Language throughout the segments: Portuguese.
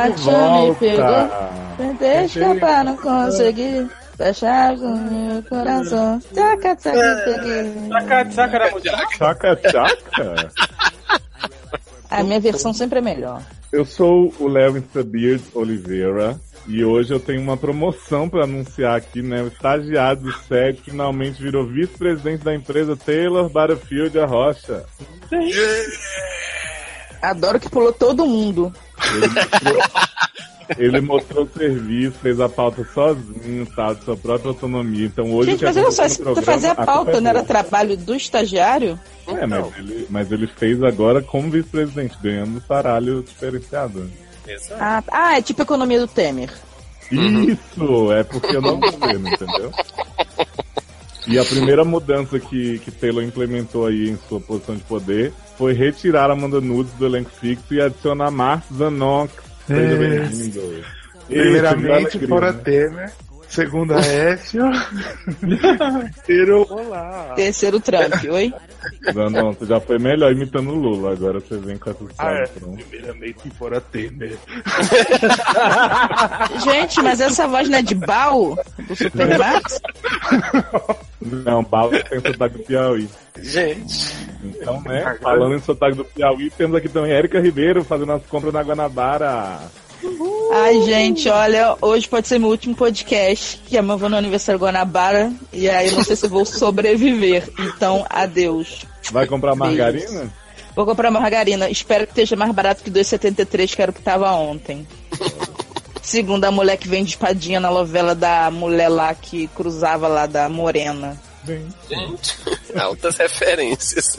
A paixão me pegou. Tentei escapar, não consegui. Fechar com meu coração. Tchaca, tchaca, peguei. Saca, saca da música. Chaca, chaca. A minha versão sempre é melhor. Eu sou o Léo Instabeard Oliveira e hoje eu tenho uma promoção para anunciar aqui, né? O estagiário do SED finalmente virou vice-presidente da empresa Taylor Butterfield Rocha. Adoro que pulou todo mundo. Ele mostrou, ele mostrou o serviço, fez a pauta sozinho, tá? De sua própria autonomia. Então hoje Gente, mas olha só, no se tu fazer a pauta é não era trabalho do estagiário? É, mas ele, mas ele fez agora como vice-presidente, ganhando um saralho diferenciado. Exato. Ah, ah, é tipo a economia do Temer. Isso, é porque eu não governo, entendeu? E a primeira mudança que, que Taylor implementou aí em sua posição de poder foi retirar Amanda Nudes do elenco fixo e adicionar Marcos Zanox. Seja É. bem-vindo. Primeiramente, Isso, fora grande Temer. Segundo a Écio. Terceiro, olá. Terceiro Trump, oi? alegria. Zanon, você já foi melhor imitando o Lula, agora você vem com essa Ah, é. pronto. Primeiramente, fora Temer. Gente, mas essa voz não é de Bal? Do Supermax? Não, bala tem sotaque do Piauí. Gente, Então, né, falando em sotaque do Piauí, temos aqui também Érica Ribeiro fazendo as compras na Guanabara. Ai, gente, olha, hoje pode ser meu último podcast, que amanhã vou no aniversário Guanabara, e aí eu não sei se eu vou sobreviver. Então, adeus. Vai comprar margarina? Vou comprar margarina. Espero que esteja mais barato que 2,73, que era o que tava ontem. Segundo a mulher que vende espadinha na novela da mulher lá que cruzava lá da Morena. gente. Altas referências.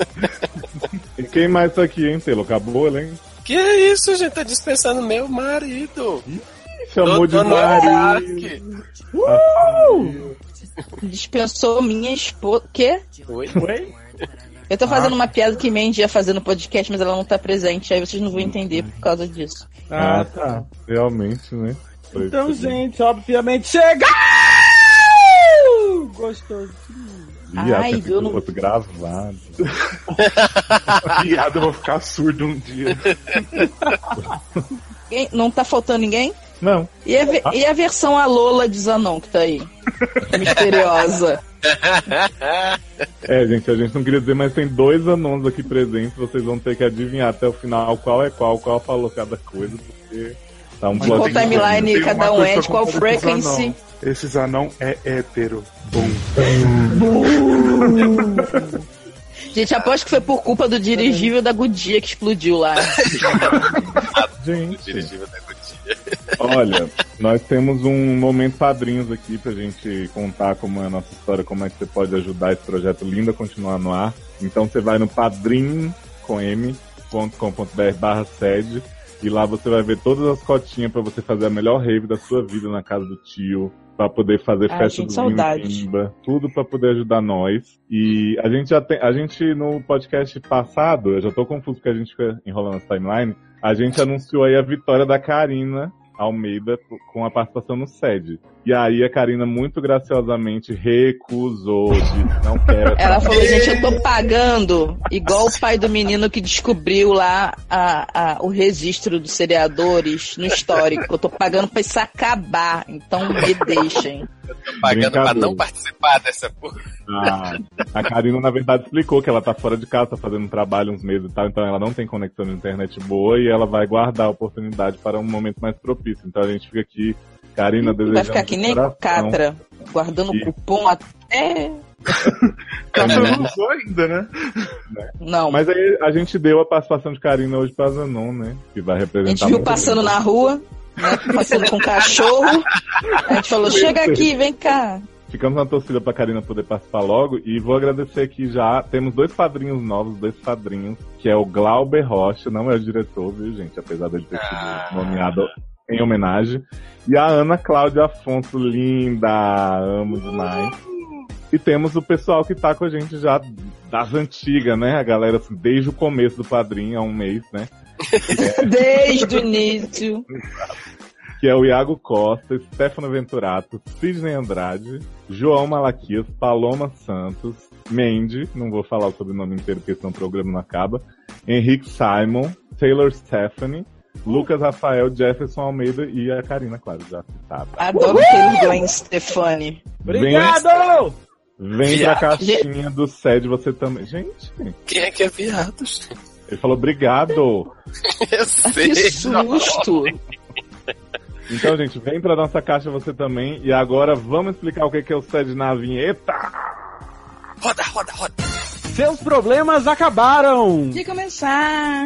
E quem mais tá aqui, hein, Telo? Acabou, hein? Que é isso, gente? Tá dispensando meu marido. Chamou de marido. Norak. Dispensou minha esposa. Quê? Oi? Eu tô fazendo uma piada que Mandy ia fazer no podcast, mas ela não tá presente. Aí vocês não vão entender por causa disso. Ah, tá. Realmente, né? Foi Então, gente, obviamente chega! Gostoso. Ih, Ai, eu não- fosse gravado. Piada, eu vou ficar surdo um dia. Não tá faltando ninguém? Não. E a, ve- e a versão a Lola de Zanon que tá aí? Misteriosa. É, gente, a gente não queria dizer, mas tem dois anônimos aqui presentes. Vocês vão ter que adivinhar até o final qual é qual, qual falou cada coisa, porque tá um De qual timeline Tem cada um é, de qual frequency. Esses anão é hétero. Bom. Gente, aposto que foi por culpa do dirigível da Godia que explodiu lá. Gente, Dirigível da Gotia. olha, nós temos um momento padrinhos aqui pra gente contar como é a nossa história, como é que você pode ajudar esse projeto lindo a continuar no ar. Então você vai no padrim com m.com.br barra sede e lá você vai ver todas as cotinhas pra você fazer a melhor rave da sua vida na casa do tio, pra poder fazer Ai, festa gente, do saudade. vinho tudo pra poder ajudar nós. E a gente já tem, a gente no podcast passado, eu já tô confuso porque a gente fica enrolando essa timeline, a gente anunciou aí a vitória da Karina Almeida com a participação no SED. E aí a Karina muito graciosamente recusou, disse não quero. Ela falou, gente, eu tô pagando igual o pai do menino que descobriu lá a, a- o registro dos seriadores no histórico. Eu tô pagando pra isso acabar. Então me deixem. Tô pagando pra não participar dessa porra. A, a Karina, na verdade, explicou que ela tá fora de casa, tá fazendo um trabalho uns meses e tal, então ela não tem conexão na internet boa e ela vai guardar a oportunidade para um momento mais propício. Então a gente fica aqui, Karina, desejando Vai ficar que nem coração. Catra, guardando E- cupom até. Ela não usou ainda, né? Não. Mas aí a gente deu a participação de Karina hoje pra Zanon, né? Que vai A representar. gente viu passando bem. na rua, né, passando com cachorro. A gente falou, chega aqui, vem cá. Ficamos na torcida pra Karina poder participar logo e vou agradecer aqui já. Temos dois padrinhos novos, dois padrinhos, que é o Glauber Rocha, não é o diretor, viu, gente? Apesar dele ter sido Ah. nomeado em homenagem. E a Ana Cláudia Afonso, linda, amo demais. E temos o pessoal que tá com a gente já das antigas, né? A galera, assim, desde o começo do padrinho, há um mês, né? Desde o início. que é o Iago Costa, Stefano Venturato, Sidney Andrade, João Malaquias, Paloma Santos, Mandy, não vou falar o sobrenome inteiro porque senão o programa não acaba, Henrique Simon, Taylor Stephanie, Lucas Rafael, Jefferson Almeida e a Karina, claro, já citada. Adoro Taylor Gwen Stefani. Obrigado! Vem pra caixinha do SED você também. Gente, Quem é que é viado? ele falou obrigado. Eu Que sei. susto! Então, gente, vem pra nossa caixa você também. E agora vamos explicar o que que é o SED na vinheta. Roda, roda, roda. Seus problemas acabaram! De começar.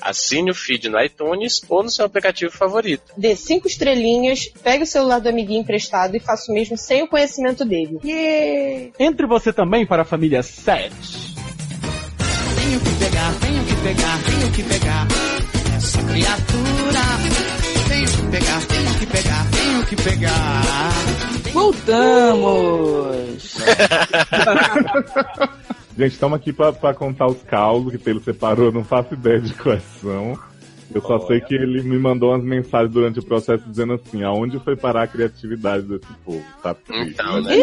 Assine o feed no iTunes ou no seu aplicativo favorito. dê cinco estrelinhas, pegue o celular do amiguinho emprestado e faça o mesmo sem o conhecimento dele. Yeah. Entre você também para a família 7. Tenho que pegar, tenho que pegar, tenho que pegar essa criatura. Tenho que pegar, tenho que pegar, tenho que pegar. Voltamos! Gente, estamos aqui pra contar os causos que Taylor separou, não faço ideia de quais são. Eu só sei que ele me mandou umas mensagens durante o processo dizendo assim, aonde foi parar a criatividade desse povo, tá? triste. Então, né?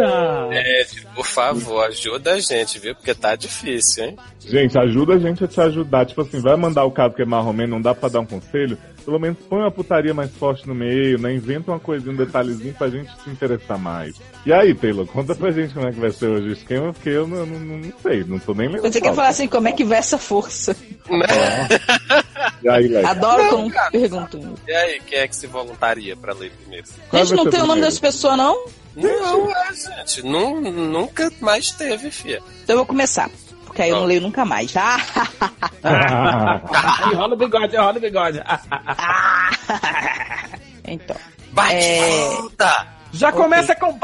Ah, É, por favor, ajuda a gente, viu? Porque tá difícil, hein? Gente, ajuda a gente a te ajudar. Tipo assim, vai mandar o caso que é marromeno, não dá pra dar um conselho? Pelo menos põe uma putaria mais forte no meio, né? Inventa uma coisinha, um detalhezinho pra gente se interessar mais. E aí, Taylor, conta pra gente como é que vai ser hoje o esquema, porque eu não, não, não sei, não tô nem lembrando. Você quer falar assim, como é que vai essa força? E aí? Adoro quando perguntam. E aí, quem é que se voluntaria pra ler primeiro? Qual Gente, vai não tem o nome primeiro? dessa pessoa, não? Não, é, gente. nu- nunca mais teve, fia. Então eu vou começar. Porque aí eu não leio nunca mais, tá? enrola o bigode, enrola o bigode. então. Bate É. volta! Já começa com.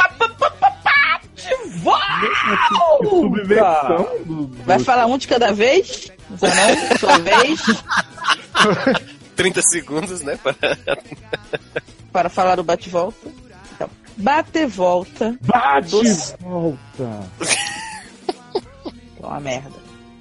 Volta! Subversão do, do- Vai falar um de cada vez? Não, não? Sua vez? 30 segundos, né? Para falar o bate-volta. Então, bate-volta. Bate Doce. volta. É uma merda.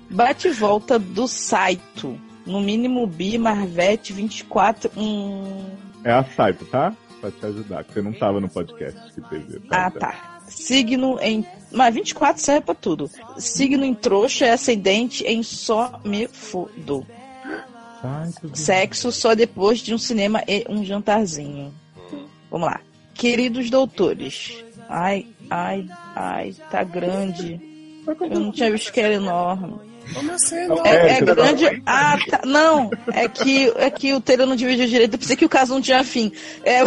Bate-volta do Saito. No mínimo bi, Marvete 24. Hum. É a Saito, tá? Pra te ajudar, que você não tava no podcast que teve. Ah, tá. Signo em. Mas 24 serve pra tudo. Signo em trouxa, ascendente em só me. Saito. Sexo só depois de um cinema e um jantarzinho. Vamos lá. Queridos doutores. Ai, ai, ai, tá grande. Eu não tinha visto que era enorme. Como assim? É, é É, tá grande. Ah, tá. Não, é que, é que o Taylor não dividiu direito. Eu pensei que o caso não tinha fim. É,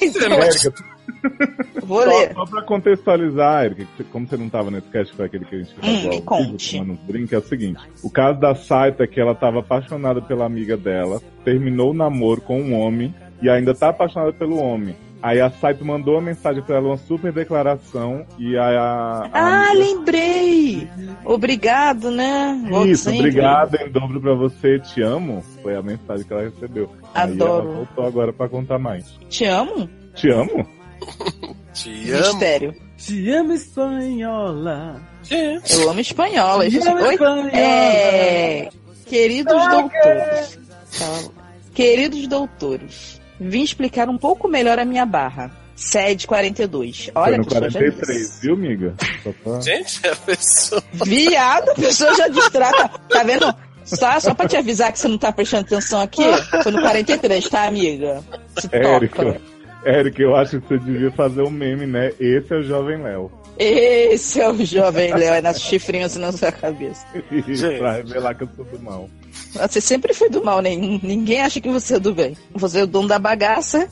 então, vou só, ler. só pra contextualizar, você- como você não tava nesse cast, que foi aquele que a gente Hum, gravou me ao vivo, conte. drink, é o seguinte. O caso da Saito é que ela tava apaixonada pela amiga dela, terminou o namoro com um homem e ainda tá apaixonada pelo homem. Aí a Saito mandou uma mensagem pra ela, uma super declaração, e a. a, a Ah, amiga- lembrei! Obrigado, né? Volte Isso, sempre. obrigado em dobro pra você, te amo. Foi a mensagem que ela recebeu. Aí Adoro. ela voltou agora pra contar mais. Te amo? Te amo? Te amo. Mistério. Te amo, espanhola. Gente, Eu amo espanhola. Te amo, Oi? espanhola. É... Queridos doutores. Calma. Queridos doutores, vim explicar um pouco melhor a minha barra. SED 42. Olha, Foi a no pessoa já 43, disse. viu, amiga? Pra... gente, a pessoa. Viado, a pessoa já distrata. Tá vendo? Só, só pra te avisar que você não tá prestando atenção aqui. Foi no 43, tá, amiga? Se Érica, toca. Érica, eu acho que você devia fazer um meme, né? Esse é o Jovem Léo. Esse é o jovem Léo, é nas chifrinhas na sua cabeça. pra revelar que eu sou do mal. Você sempre foi do mal, né? Ninguém acha que você é do bem. Você é o dono da bagaça,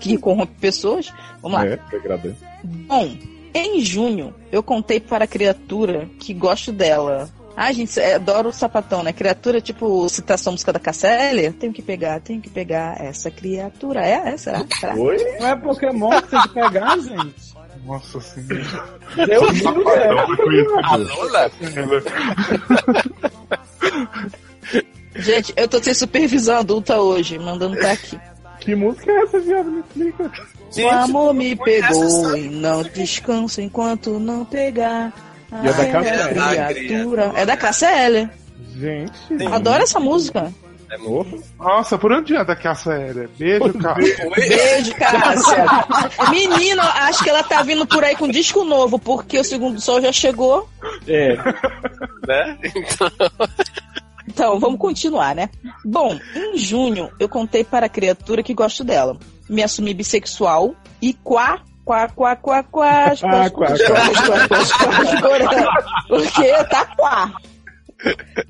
que corrompe pessoas. Vamos lá. É, te agradeço. Bom, em junho, eu contei para a criatura que gosto dela. Ai, gente, eu adoro o sapatão, né? Criatura, tipo, citação música da Cassélia. Tenho que pegar, tenho que pegar essa criatura. É, é, será? será? Oi? Não é Pokémon que tem que pegar, gente? Nossa senhora. Eu juro, é. A Lola? Gente, eu tô sem supervisão adulta hoje, mandando pra aqui. Que música é essa, viado? Me explica. o amor me pegou e não descanso enquanto não pegar. E é da a Cassélia. criatura. É da Cassélia. Gente. Adoro essa música. É muito... Nossa, por onde anda que essa era? Beijo, cara. Beijo, Cássia. Menina, acho que ela tá vindo por aí com disco novo, porque o segundo sol já chegou. É. né? Então, Então, vamos continuar, né? Bom, em junho, eu contei para a criatura que gosto dela. Me assumi bissexual e quá, quá, quá, quá, quá, quá, quá. Porque tá quá.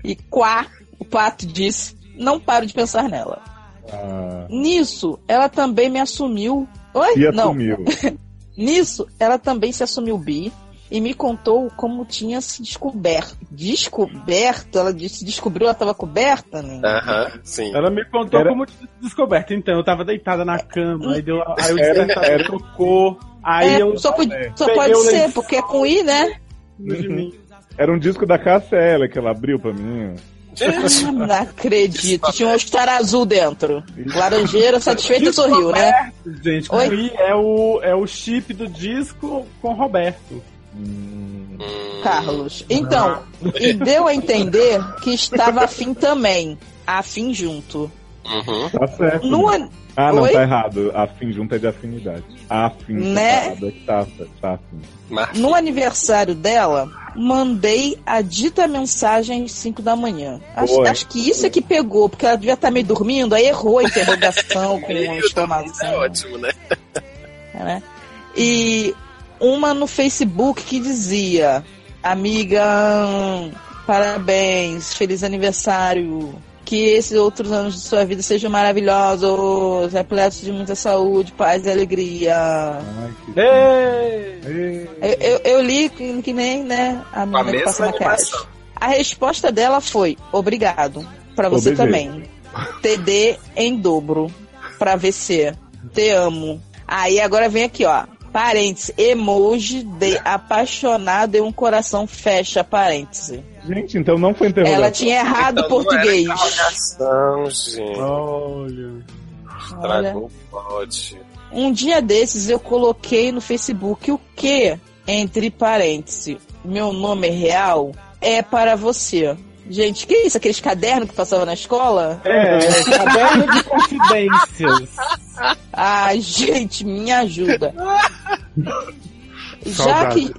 E quá, o pato disse, não paro de pensar nela. Ah, Nisso, ela também me assumiu. Oi? e não. Nisso, ela também se assumiu bi e me contou como tinha se descoberto. Descoberto? Ela disse, descobriu, ela estava coberta, né? aham, sim. Ela me contou Era- como tinha sido descoberto. Então, eu tava deitada na cama, aí, deu, aí o Era- despertador era- tocou, aí É, eu... só, pode- só Peguei pode ser, porque é com I, né? Era um disco da KCL que ela abriu pra mim. Gente, Ah, Não acredito. Tinha um Star azul dentro. Laranjeira, satisfeita e sorriu, né? Gente? Oi? é o, é o chip do disco com Roberto. Carlos. Então, e deu a entender que estava afim também. Afim junto. uhum. Tá certo. No, an- Ah, não, Oi? tá errado. Afim junto é de afinidade. Afim Né? separado é tá, tá afim. Mas, no aniversário dela, mandei a dita mensagem às 5 da manhã. Acho, acho que isso é que pegou, porque ela devia estar meio dormindo, aí errou a interrogação com a é exclamação. ótimo, né? né? E uma no Facebook que dizia: Amiga, parabéns, feliz aniversário. Que esses outros anos de sua vida sejam maravilhosos, repletos de muita saúde, paz e alegria. Ai, que... Ei! Ei. Eu, eu, eu li que, que nem, né, a Com a menina que passa maquiagem. animação. A resposta dela foi: obrigado. Pra você também. TD em dobro. Pra VC. Te amo. Aí agora vem aqui, ó. Parêntese. Emoji de apaixonado e um coração fecha parêntese. Gente, então não foi interrogação. Ela tinha errado o Então, não era português. interrogação, gente. Olha. Olha. Estragou o pote. Um dia desses eu coloquei no Facebook o que, entre parênteses, meu nome real é para você. Gente, que isso? Aqueles cadernos que passavam na escola? É, caderno de confidências. Ai, gente, me ajuda. Já que,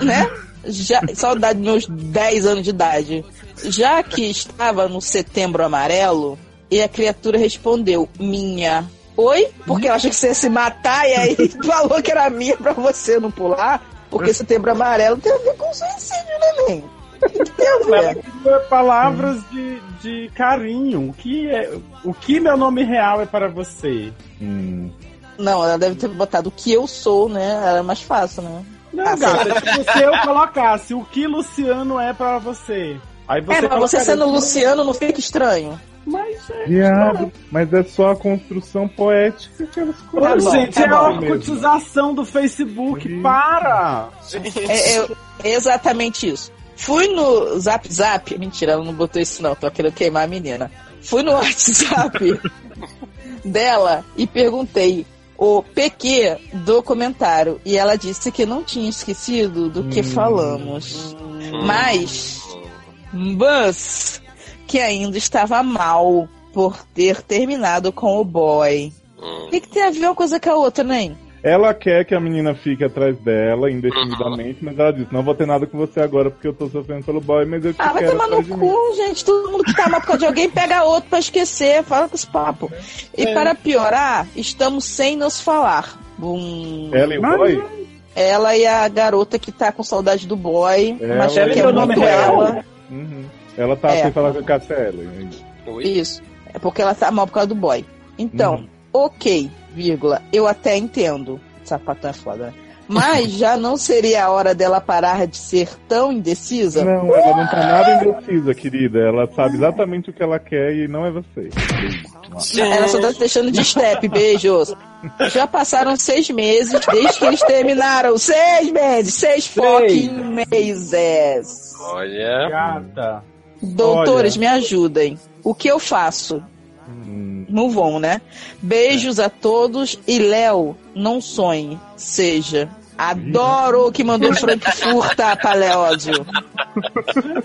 né? Já, saudade dos meus 10 anos de idade. Já que estava no setembro amarelo, e a criatura respondeu, minha. Oi? Porque eu achei que você ia se matar e aí falou que era minha pra você não pular. Porque setembro amarelo tem a ver com suicídio, né, neném? Tem a Ela ver. queria palavras de, de carinho. O que, é, o que meu nome real é para você? Hum. Não, ela deve ter botado o que eu sou, né? Era mais fácil, né? Não, Ah, gata, tipo, se eu colocasse o que Luciano é para você. Aí você é, mas você sendo Luciano não fica estranho. Mas é. Viado, mas é só a construção poética que elas Ô, Tá gente, tá é bom. a orcotização do Facebook, Uhum. para! É, é- é exatamente isso. Fui no Zap Zap. Mentira, ela não botou isso não, tô querendo queimar a menina. Fui no WhatsApp dela e perguntei o PQ do comentário. E ela disse que não tinha esquecido do que Hum. falamos. Mas, mas, que ainda estava mal por ter terminado com o boy. Hum. O que, que tem a ver uma coisa com a outra, nem? Ela quer que a menina fique atrás dela indefinidamente, mas ela disse: Não vou ter nada com você agora porque eu tô sofrendo pelo boy, mas eu te Ah, vai quero tomar no atrás de mim. cu, gente. Todo mundo que tá mal por causa de alguém pega outro pra esquecer. Fala com esse papo. E para piorar, estamos sem nos falar. Bum. Ela e o boy? Ela e a garota que tá com saudade do boy, Ela mas e que é muito real. ela. Uhum. Ela tá É. sem falar com a KCL. Oi? Isso. É porque ela tá mal por causa do boy. Então, Uhum. Ok, vírgula, eu até entendo. Sapatão é foda, né? Mas já não seria a hora dela parar de ser tão indecisa? Não, ela não tá nada indecisa, querida. Ela sabe exatamente o que ela quer e não é você. Ela só tá deixando de step, beijos. Já passaram seis meses desde que eles terminaram. Seis meses, seis fucking meses. Olha. Gata. Doutores, Olha. me ajudem. O que eu faço? Hum, Move on, né? Beijos a todos e Léo, não sonhe. Seja. Adoro o que mandou Frankfurta, Paleódio.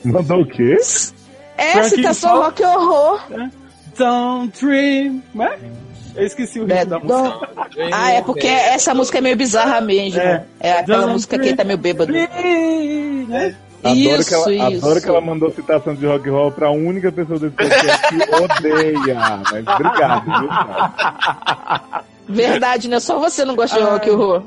Mandou o quê? É, Frank citação Furta. rock horror. Don't dream. Né? Eu esqueci o ritmo da música. Don't- Ah, é porque essa música é meio bizarra mesmo. É. É, aquela Don't música que ele tá meio bêbado. Dream, né? Adoro, Isso, que ela, isso. adoro que ela mandou citação de rock and roll pra única pessoa desse podcast que odeia. Mas obrigado, viu? cara? Verdade, né? Só você não gosta de rock horror.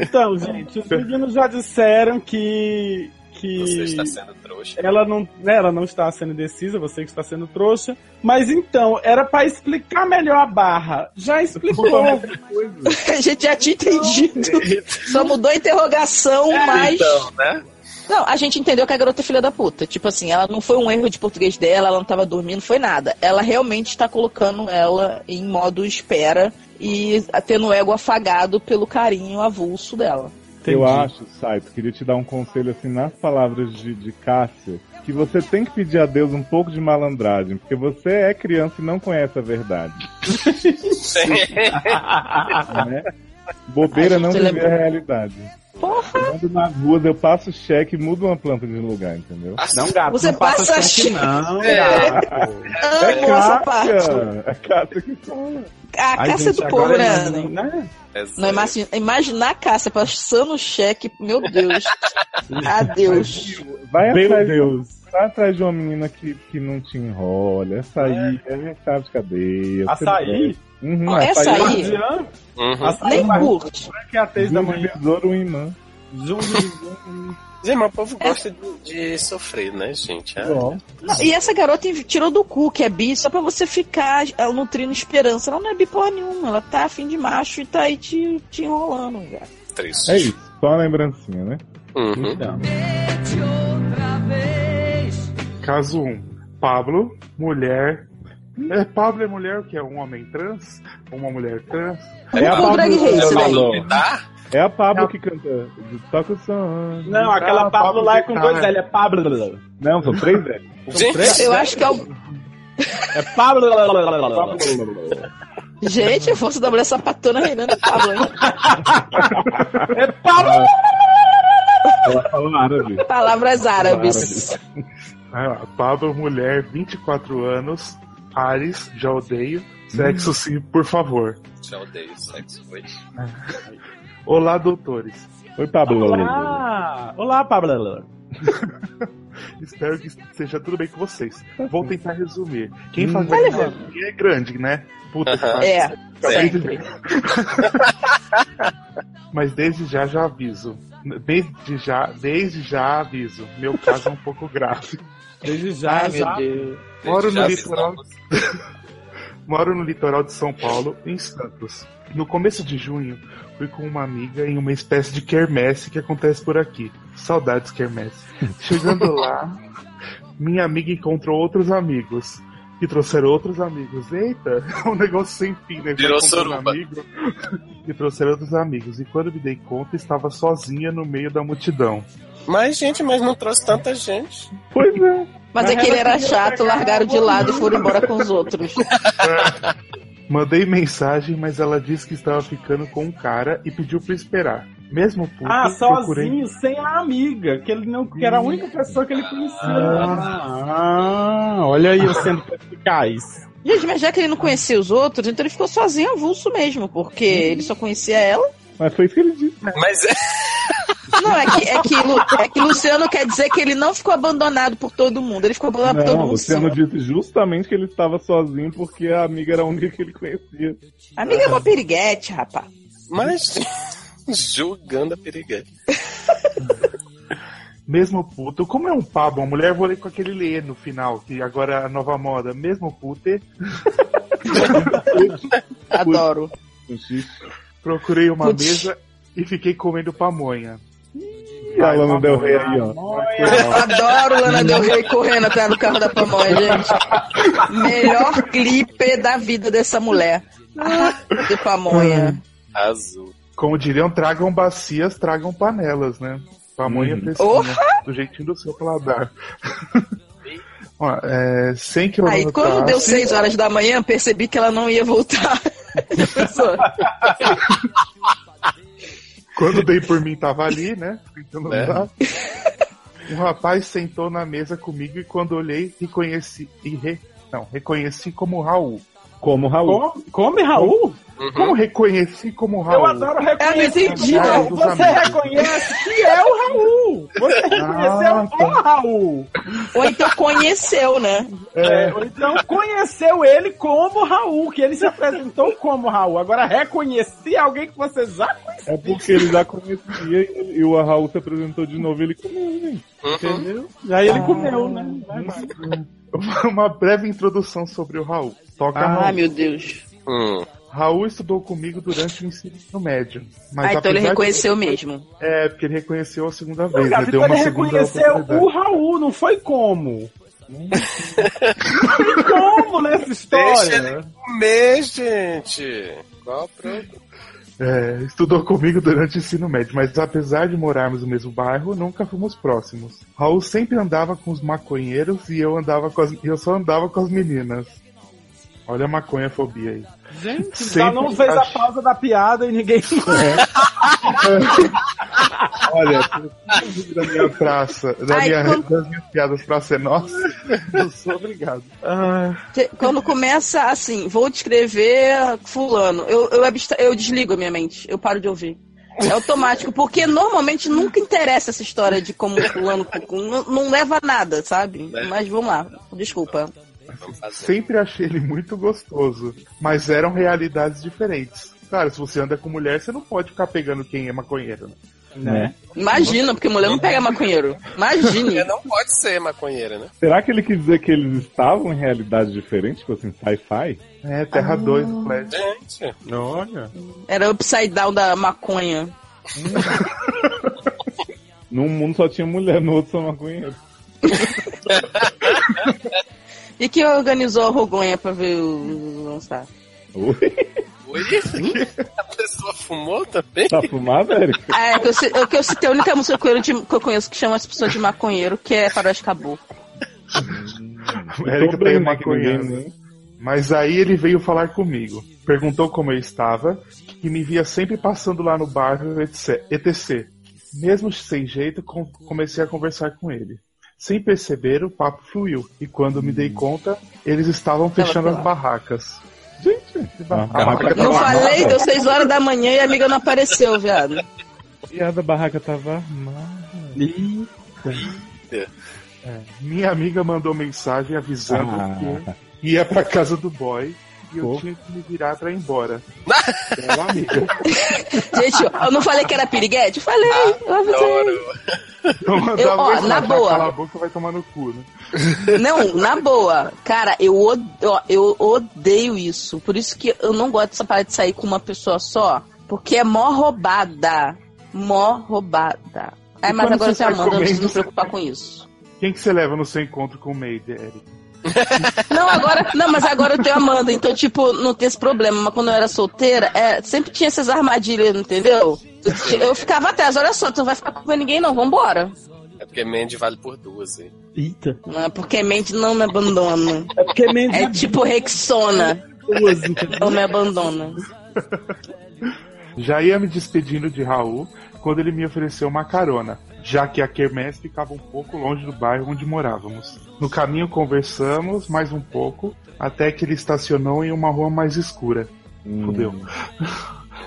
Então, gente, os meninos já disseram que. que Você está sendo trouxa. ela não, né, ela não está sendo indecisa, você que está sendo trouxa. Mas então, era pra explicar melhor a barra. Já explicou. A gente já tinha entendido. Só mudou a interrogação, mas. Então, né? Não, a gente entendeu que a garota é filha da puta. Tipo assim, ela não foi um erro de português dela, ela não tava dormindo, foi nada. Ela realmente está colocando ela em modo espera e tendo o ego afagado pelo carinho avulso dela. Eu Entendi. acho, Saito, queria te dar um conselho assim nas palavras de, de Cássia, que você tem que pedir a Deus um pouco de malandragem, porque você é criança e não conhece a verdade. né? Bobeira não viver lembra- a realidade. Porra! Eu ando nas ruas, eu passo cheque e mudo uma planta de lugar, entendeu? Não, gato, Você não passa passa cheque, cheque. não, É. gato. Amo essa parte. É Cássia que fala. A Ai, caça gente, do povo, agora né? não- né? Não, imagina, imaginar a caça passando o cheque, meu Deus. Adeus. Vai Meu atrás, Deus. Vai atrás de uma menina que, que não te enrola. Açaí é recado de cadeia. Açaí? Uhum, Ó, essa açaí. aí- Guardiã? Uhum. Açaí Nem curte. que é a da manhã. besouro, um imã. Zoom, zoom, zoom. Gente, mas o povo gosta de, de sofrer, né, gente? Ah, Não, e essa garota tirou do cu que é bi só pra você ficar ela nutrindo esperança. Ela não é bi porra nenhuma. Ela tá afim de macho e tá aí te, te enrolando, cara. triste. É isso, só uma lembrancinha, né? Uhum. Então. Caso 1. Pablo, mulher. É, Pablo é mulher, o que é um homem trans? Uma mulher trans? É a drag Pablo, race, é, né? Pablo. Tá? é a Pablo que canta Toca o som. Não, aquela Ah, Pablo Pablo lá é com Vittar, dois né? L, é Pablo. Não, são três L. Gente, Eu acho que é o. É Pablo. Gente, a força da mulher sapatona reinando é Pablo, hein? É Pablo. Ela fala árabe. Palavras árabes. Ah, Pablo, mulher, 24 anos. Ares, já odeio. Sexo sim, por favor. já odeio sexo. Oi. Olá, doutores. Oi, Pablo. Olá. Olá, Pablo. Espero que seja tudo bem com vocês. Vou tentar resumir. Quem Hum. faz a é grande, né? Puta que Aham. pariu. É, sempre. Mas desde já já aviso. Desde já, desde já aviso. Meu caso é um pouco grave. Desde já, Ai, já. Moro no Já litoral. avisamos. Moro no litoral de São Paulo, em Santos. No começo de junho, fui com uma amiga em uma espécie de quermesse que acontece por aqui. Saudades quermesse. Chegando lá, minha amiga encontrou outros amigos. Que trouxeram outros amigos. Eita, é um negócio sem fim, né? Virou suruba. amigo. E trouxeram outros amigos. E quando me dei conta, estava sozinha no meio da multidão. Mas, gente, mas não trouxe tanta gente. Pois é. Mas é que ele era chato, largaram de lado e foram embora com os outros. Mandei mensagem, mas ela disse que estava ficando com um cara e pediu pra esperar. Mesmo puto, Ah, procurei... sozinho, sem a amiga, que ele não, que era a única pessoa que ele conhecia. Ah, olha aí eu sendo perspicaz. Gente, mas já que ele não conhecia os outros, então ele ficou sozinho avulso mesmo, porque ele só conhecia ela. Mas foi isso que ele disse. Mas é. Não, é que, é, que, é que Luciano quer dizer que ele não ficou abandonado por todo mundo, ele ficou abandonado por todo Não, mundo. não sim. disse justamente que ele estava sozinho porque a amiga era a única que ele conhecia. Amiga é uma piriguete, rapaz. Mas. Julgando a periguete. Mesmo puto, como é um Pablo, uma mulher, vou ler com aquele lê no final, que agora é a nova moda. Mesmo puto, Adoro. Procurei uma Putz. mesa e fiquei comendo pamonha. E a Lana Del Rey aí, ó. Adoro Lana Del Rey correndo atrás do carro da pamonha, gente. Melhor clipe da vida dessa mulher. De pamonha. Azul. Como diriam, tragam bacias, tragam panelas, né? Pamonha Uhum. fresquinha, do jeitinho do seu paladar. Ó, é, sem que eu Aí quando notasse- deu 6 horas da manhã, percebi que ela não ia voltar. Quando dei por mim, tava ali, né? Tentando É. andar. Um rapaz sentou na mesa comigo e quando olhei, reconheci. E re, não, reconheci como Raul. Como Raul. Come Raul? Como reconheci como Raul? Eu adoro reconhecer. Entendi, Não, não. você reconhece que é o Raul. Você reconheceu Ah, o Raul. Ou então conheceu, né? É, ou então conheceu ele como Raul, que ele se apresentou como Raul. Agora reconhecer alguém que você já conhecia. É porque ele já conhecia e, e o Raul se apresentou de novo e ele comeu, gente. Uhum. Entendeu? E aí ele comeu, né? Uma breve introdução sobre o Raul. Toca Ah, Raul. meu Deus. Hum. Raul estudou comigo durante o ensino médio. Mas Ah, então ele apesar de- reconheceu mesmo. É, porque ele reconheceu a segunda vez. Gato, Ele deu uma ele segunda reconheceu o Raul, não foi como. Não tem como nessa história. Deixa Comer, gente. Qual pronto? É, estudou comigo durante o ensino médio, mas apesar de morarmos no mesmo bairro, nunca fomos próximos. Raul sempre andava com os maconheiros e eu andava com as, e eu só andava com as meninas. Olha a maconhafobia aí. Gente, Sempre não fez a acho- pausa da piada e ninguém. Olha, da minha praça, da Ai, minha, quando- das minhas piadas pra ser nossa, eu sou obrigado. Te- Quando começa assim, vou descrever fulano, eu, eu, abstra- eu desligo a minha mente, eu paro de ouvir. É automático, porque normalmente nunca interessa essa história de como fulano não, não leva a nada, sabe? Mas vamos lá, desculpa. Sempre achei ele muito gostoso, mas eram realidades diferentes. Cara, se você anda com mulher, você não pode ficar pegando quem é maconheiro, né? Né? Imagina, porque mulher não pega maconheiro. Imagine. Porque não pode ser maconheira, né? Será que ele quis dizer que eles estavam em realidades diferentes, tipo assim, sci-fi? É, Terra 2 do Flash. Gente. Olha. Era upside down da maconha. Num mundo só tinha mulher, no outro só maconheiro. E quem organizou a Rogonha pra ver o lançar? Oi? Oi? A pessoa fumou também? Tá fumado, Eric? Ah, é que eu, é que eu citei a única música que eu, de- que eu conheço que chama as pessoas de maconheiro, que é Faroeste Caboclo. O Érica tá aí né, que né? Mas aí ele veio falar comigo. Perguntou como eu estava, que me via sempre passando lá no bairro, etc. etc. Mesmo sem jeito, com- comecei a conversar com ele. Sem perceber, o papo fluiu. E quando me dei conta, eles estavam fechando as barracas. Gente, que Ah, barraca. a barraca Não tava falei, armada. deu 6 horas da manhã e a amiga não apareceu, viado. E a barraca tava armada. Minha amiga mandou mensagem avisando Ah. que ia pra casa do boy e eu tinha que me virar pra ir embora. Era amiga. Gente, eu não falei que era piriguete? Falei, eu avisei. Eu mandava Eu, ó, na boa. Cala a boca, vai tomar no cu, né? Não, na boa. Cara, eu, od- ó, eu odeio isso. Por isso que eu não gosto dessa parada de sair com uma pessoa só. Porque é mó roubada. Mó roubada. É, mas agora você você sai amanda, eu não comendo, me preocupar com isso. Quem que você leva no seu encontro com o Maid, Eric? Não, agora. Não, mas agora eu tenho Amanda, então, tipo, não tem esse problema. Mas quando eu era solteira, é, sempre tinha essas armadilhas, entendeu? Eu ficava atrás, olha só, tu não vai ficar com ninguém, não, vambora. É porque Mandy vale por duas, hein? Eita. Não é porque mente não me abandona. É porque Mendes É tipo Rexona, duas, entendeu? não me abandona. Já ia me despedindo de Raul quando ele me ofereceu uma carona, já que a quermesse ficava um pouco longe do bairro onde morávamos. No caminho conversamos mais um pouco, até que ele estacionou em uma rua mais escura. Hum. Fudeu.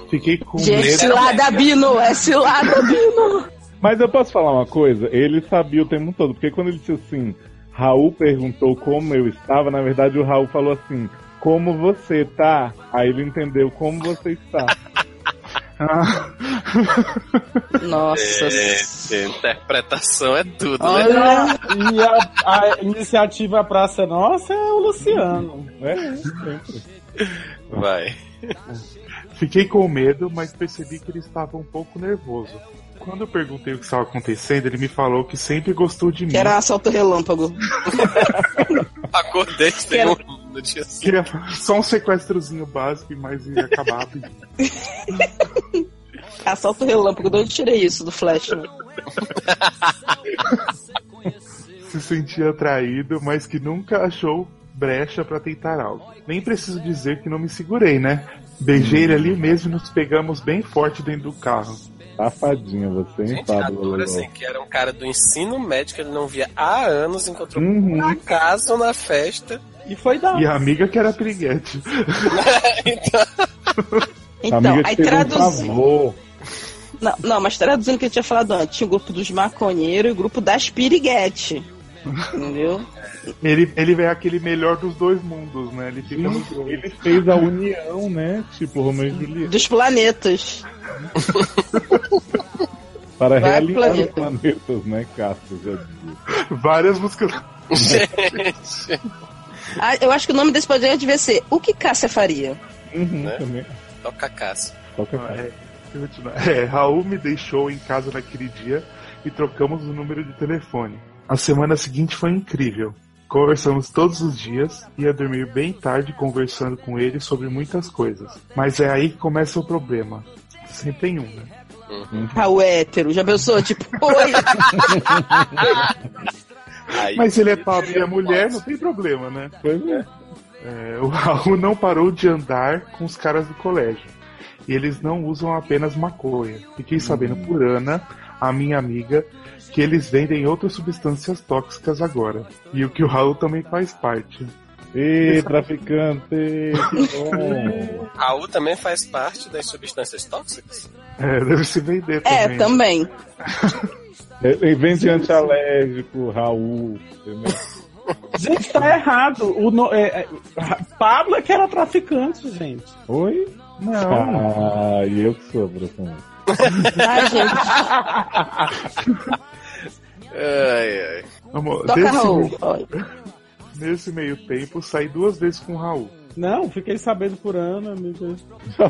Fiquei com medo. cilada Bino, é cilada Bino. Mas eu posso falar uma coisa? Ele sabia o tempo todo, porque quando ele disse assim, Raul perguntou como eu estava, na verdade o Raul falou assim, como você tá? Aí ele entendeu como você está. Ah, Nossa. É, interpretação é tudo, né? Olha, E a, a iniciativa Praça é Nossa é o Luciano. É, sempre. Vai. Fiquei com medo, mas percebi que ele estava um pouco nervoso. Quando eu perguntei o que estava acontecendo, ele me falou que sempre gostou de mim. Que era assalto relâmpago. Acordei Quero- no dia. Queria só um sequestrozinho básico, mas ia acabar rapidinho. Assalto relâmpago, de onde eu tirei isso do Flash? né? Se sentia atraído, mas que nunca achou brecha pra tentar algo. Nem preciso dizer que não me segurei, né? Beijei ele ali mesmo e nos pegamos bem forte dentro do carro. Safadinha você, hein, Gente, Pablo? adoro assim, que era um cara do ensino médio que ele não via há anos, encontrou Uhum. por acaso na festa. E foi dar. E a amiga que era piriguete. Então, Amiga, aí um traduzindo. favor. Não, não, mas traduzindo o que eu tinha falado antes, tinha o grupo dos maconheiros e o grupo das piriguete. Entendeu? Ele, ele é aquele melhor dos dois mundos, né? Ele fica. Ele fez a união, né? Tipo Romeu e Julieta. Dos planetas. Para Vai, realinhar os planeta. planetas, né, Castro? Já dizia. Várias músicas. Gente, Ah, eu acho que o nome desse podcast devia ser O que Cássia faria? Uhum, Né? também. toca a caça. Toca É, deixa eu continuar. É, Raul me deixou em casa naquele dia e trocamos o número de telefone. A semana seguinte foi incrível. Conversamos todos os dias, ia dormir bem tarde conversando com ele sobre muitas coisas. Mas é aí que começa o problema. Sempre tem um, né? Raul é hétero, já pensou? Tipo, oi. Mas ele é Pablo e é mulher, não tem problema, né? Pois é. É, o Raul não parou de andar com os caras do colégio. E eles não usam apenas maconha. Fiquei sabendo por Ana, a minha amiga, que eles vendem outras substâncias tóxicas agora. E o que o Raul também faz parte. Ê, traficante, que bom. Raul também faz parte das substâncias tóxicas? É, deve se vender É, também. também. Ele vende antialérgico, Raul, entendeu? Gente, tá errado. O no- é, é, Pablo é que era traficante, gente. Oi? Não. Ah, e eu que sou, professor. Ai, gente. Ai, ai. Amor, Toca desse- Raul. Nesse meio tempo, saí duas vezes com o Raul. Não, fiquei sabendo por Ana.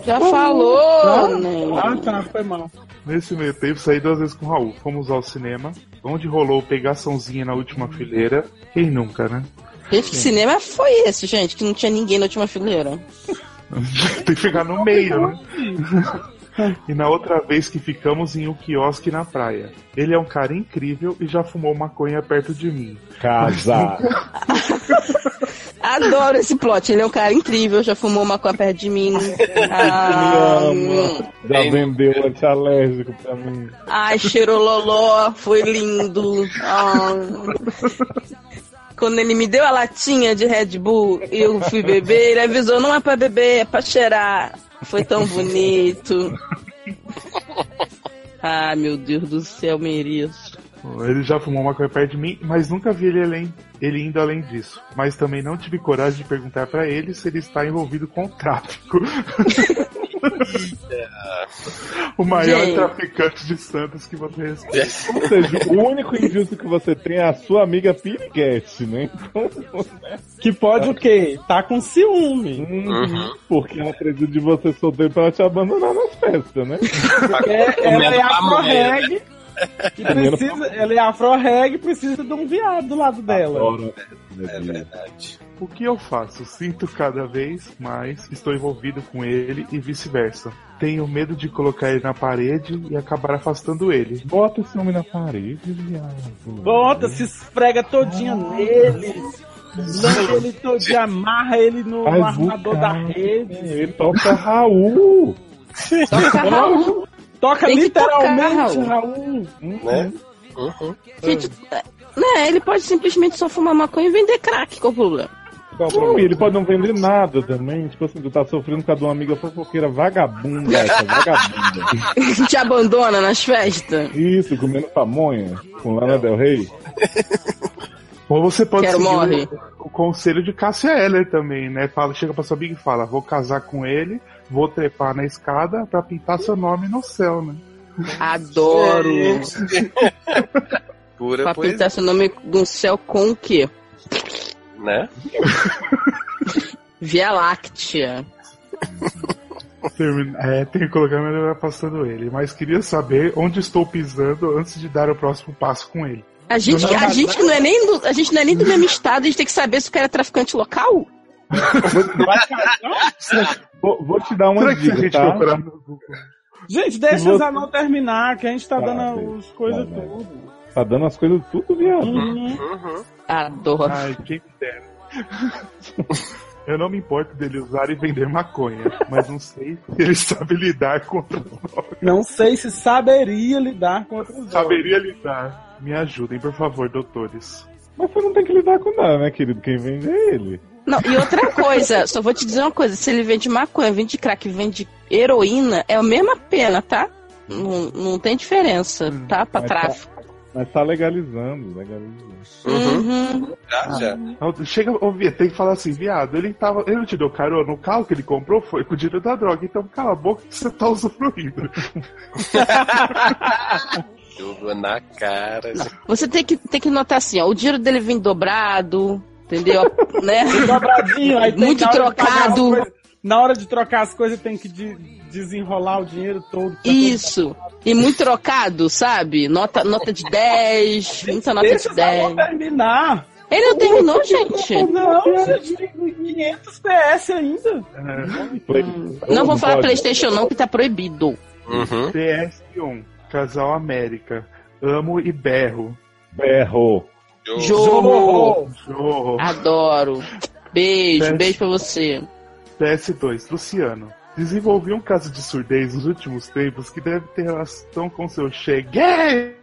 Já falou, né? Ah, tá, foi mal. Nesse meio tempo, saí duas vezes com o Raul. Fomos ao cinema, onde rolou pegaçãozinha na última fileira. Quem nunca, né? Gente, que cinema foi esse, gente? Que não tinha ninguém na última fileira. Tem que ficar no meio, né? E na outra vez que ficamos em um quiosque na praia. Ele é um cara incrível e já fumou maconha perto de mim. Casa. Adoro esse plot. Ele é um cara incrível, já fumou uma coisa perto de mim. Me Ah, ama. Já vendeu antialérgico pra mim. Ai, cheirololó, foi lindo. Ah. Quando ele me deu a latinha de Red Bull e eu fui beber, ele avisou, não é pra beber, é pra cheirar. Foi tão bonito. Ah, meu Deus do céu, mereço. Ele já fumou maconha perto de mim, mas nunca vi ele, além, ele indo além disso. Mas também não tive coragem de perguntar pra ele se ele está envolvido com o tráfico. o maior Gente. traficante de Santos que você respeita. Ou seja, o único injusto que você tem é a sua amiga Piriguete, né? Então, Que pode o quê? Tá com ciúme. Uhum. porque ela precisa de você solteiro pra ela te abandonar nas festas, né? Porque ela é pamonha. afro-reg. que precisa- Ela é afro-reg e precisa de um viado do lado dela. Adoro. É verdade. O que eu faço? Sinto cada vez mais que estou envolvido com ele e vice-versa. Tenho medo de colocar ele na parede e acabar afastando ele. Bota esse homem na parede, viado. Bota, se esfrega todinha nele. Lança ele todinho, amarra ele no Faz o armador da rede. Ele toca Raul. Toca Raul. Toca Tem literalmente, tocar, Raul. Né? Uhum. Gente, é, né, ele pode simplesmente só fumar maconha e vender crack, qual o problema? Qual o Não, problema? e ele pode não vender nada também. Tipo assim, tu tá sofrendo por causa de uma amiga fofoqueira vagabunda, essa vagabunda. Te abandona nas festas? Isso, comendo pamonha com Lana Del Rey. Ou você pode Quero seguir morre. o, o conselho de Cássia Eller também, né? Fala, chega pra sua amiga e fala: vou casar com ele, vou trepar na escada pra pintar seu nome no céu, né? Adoro. Pura Pra poesia, pintar seu nome no céu com o quê? Né? Via Láctea. Termina- É, tem que colocar melhor afastando ele. Mas queria saber onde estou pisando antes de dar o próximo passo com ele. A gente, Não, a gente não é nem do, a gente não é nem do mesmo estado, a gente tem que saber se o cara é traficante local. Vai casar? Vou, vou te dar uma Será que se a dica, gente tá? procurar no Google? Gente, deixa você- anão terminar, que a gente tá Tá, dando as coisas Vai, vai. tudo. Tá dando as coisas tudo, viado. Uhum. Uhum. Adoro. Ai, quem me dera. Eu não me importo dele usar e vender maconha, mas não sei se ele sabe lidar com outras drogas. Não sei se saberia lidar com jogos. Saberia lidar. Me ajudem, por favor, doutores. Mas você não tem que lidar com nada, né, querido? Quem vende é ele. Não, e outra coisa, só vou te dizer uma coisa: se ele vende maconha, vende crack, vende heroína, é a mesma pena, tá? Não, não tem diferença, tá? Pra tá- tráfico. Mas tá legalizando, legalizando. Uhum. Já, já. Então, Chega, ô, tem que falar assim, viado, ele tava. Ele não te deu carona, o carro que ele comprou foi com o dinheiro da droga, então cala a boca que você tá usufruindo. Jogo na cara. Você tem que, tem que notar assim, ó, o dinheiro dele vem dobrado, entendeu? né? Dobradinho, aí tem Muito trocado. na hora de trocar as coisas tem que de- desenrolar o dinheiro todo. Tá Isso. E muito trocado, sabe? Nota, nota de 10, muita nota Deixa de os anão 10. terminar. Ele não terminou, gente. Não, gente, tem 500 PS ainda. Não vou falar. Playstation não, que tá proibido. Uhum. PS1, Casal América. Amo e berro. Berro. Jogo. Jogo. Jorro. Adoro. Beijo, Pet. beijo pra você. PS2, Luciano. Desenvolvi um caso de surdez nos últimos tempos que deve ter relação com seu cheguei.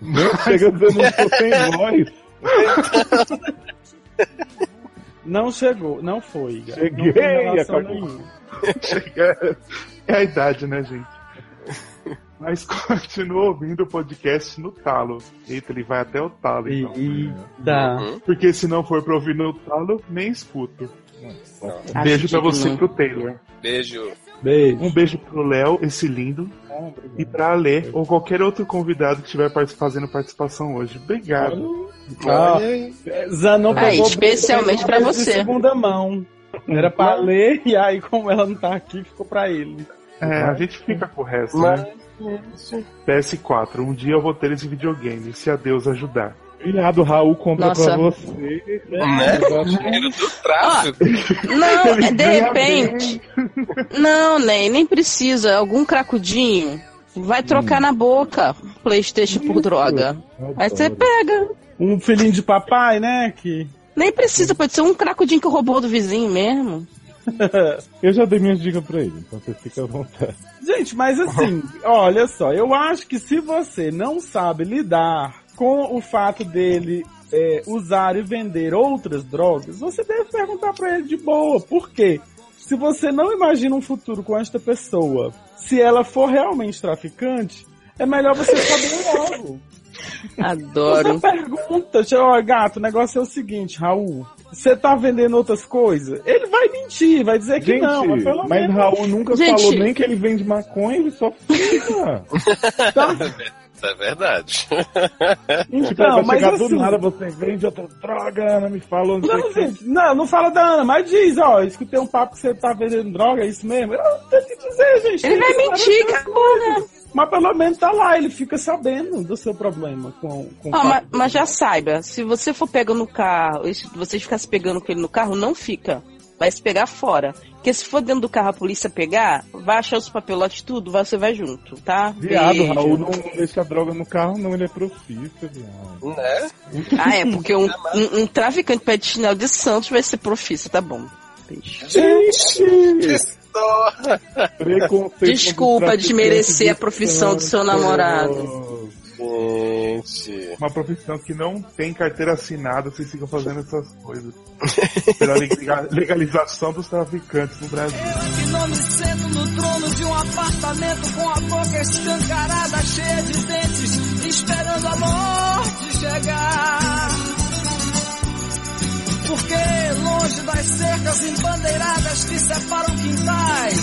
Não chega dizendo que eu tenho voz. Não chegou, não foi. Cheguei, não acabou. É a idade, né, gente? Mas continua ouvindo o podcast no talo. Eita, ele vai até o talo, então. Eita. Uhum. Porque se não for pra ouvir no talo, nem escuto. Acho beijo pra digno. você e pro Taylor. Beijo. Beijo. Um beijo pro Léo, esse lindo. E pra Alê, ou qualquer outro convidado que estiver fazendo participação hoje. Obrigado. Ah. Zanon Ah, pegou especialmente pra você. segunda mão. Era pra ler, e aí, como ela não tá aqui, ficou pra ele. É, a gente fica com o resto, né? PS4, um dia eu vou ter esse videogame, se a Deus ajudar. Viado, Raul compra Nossa. pra você. Né? Dinheiro do tráfico. Não, é, de repente. Não, nem, nem precisa. Algum cracudinho. Vai trocar na boca Playstation por droga. Aí você pega. Um filhinho de papai, né? Que. Nem precisa, pode ser um cracudinho que roubou do vizinho mesmo. Eu já dei minhas dicas pra ele, então você fica à vontade. Gente, mas assim, olha só, eu acho que se você não sabe lidar com o fato dele é, usar e vender outras drogas, você deve perguntar pra ele de boa. Por quê? Se você não imagina um futuro com esta pessoa, se ela for realmente traficante, é melhor você saber logo. Adoro. Você pergunta, ó, gato, o negócio é o seguinte, Raul. Você tá vendendo outras coisas? Ele vai mentir, vai dizer que Gente, não, mas pelo mas menos. Raul nunca Gente. falou nem que ele vende maconha, ele só fica. Tá? Isso é verdade. Então, vai mas chegar assim- do nada, você vende outra droga, Ana, me fala onde Não, você quer. gente, não, não fala da Ana, mas diz, ó, escutei um papo que você tá vendendo droga, é isso mesmo? Eu não tenho que dizer, gente. Ele vai que mentir, acabou, né? Mas pelo menos tá lá, ele fica sabendo do seu problema com, com papo. mas, mas já saiba, se você for pegando no carro, se você ficar se pegando com ele no carro, não fica. Vai se pegar fora. Porque se for dentro do carro a polícia pegar, vai achar os papelotes tudo, você vai junto, tá? Viado, Beijo. Raul não deixa droga no carro, não, ele é profissa, viado. Né? Ah, é, porque um, um, um traficante pé de chinelo de Santos vai ser profissa, tá bom. Beijo. Preconceito Desculpa desmerecer a profissão do seu namorado. Gente. Uma profissão que não tem carteira assinada, vocês ficam fazendo essas coisas. Pela lega- legalização dos traficantes no Brasil. Que não me sento no trono de um apartamento com a boca escancarada, cheia de dentes, esperando a morte chegar. Porque longe das cercas embandeiradas que separam quintais,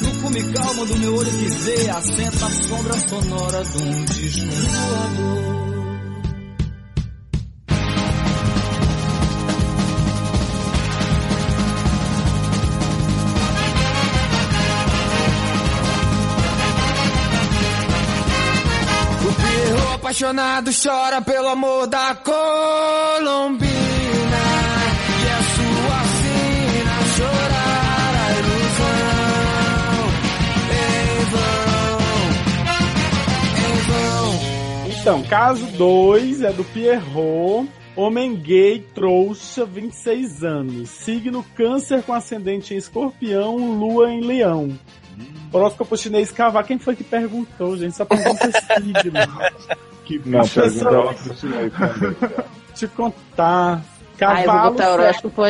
no cume calmo do meu olho que vê, assenta a sombra sonora de um O voador. apaixonado chora pelo amor da Colombina. Então, caso 2 é do Pierrot. Homem gay, trouxa, 26 anos. Signo câncer com ascendente em escorpião, lua em leão. Horóscopo chinês cavar. Quem foi que perguntou, gente? Só pergunta signo. Que não, Pessoal- pergunta. Te contar. Ah, eu vou Cavalo. botar horóscopo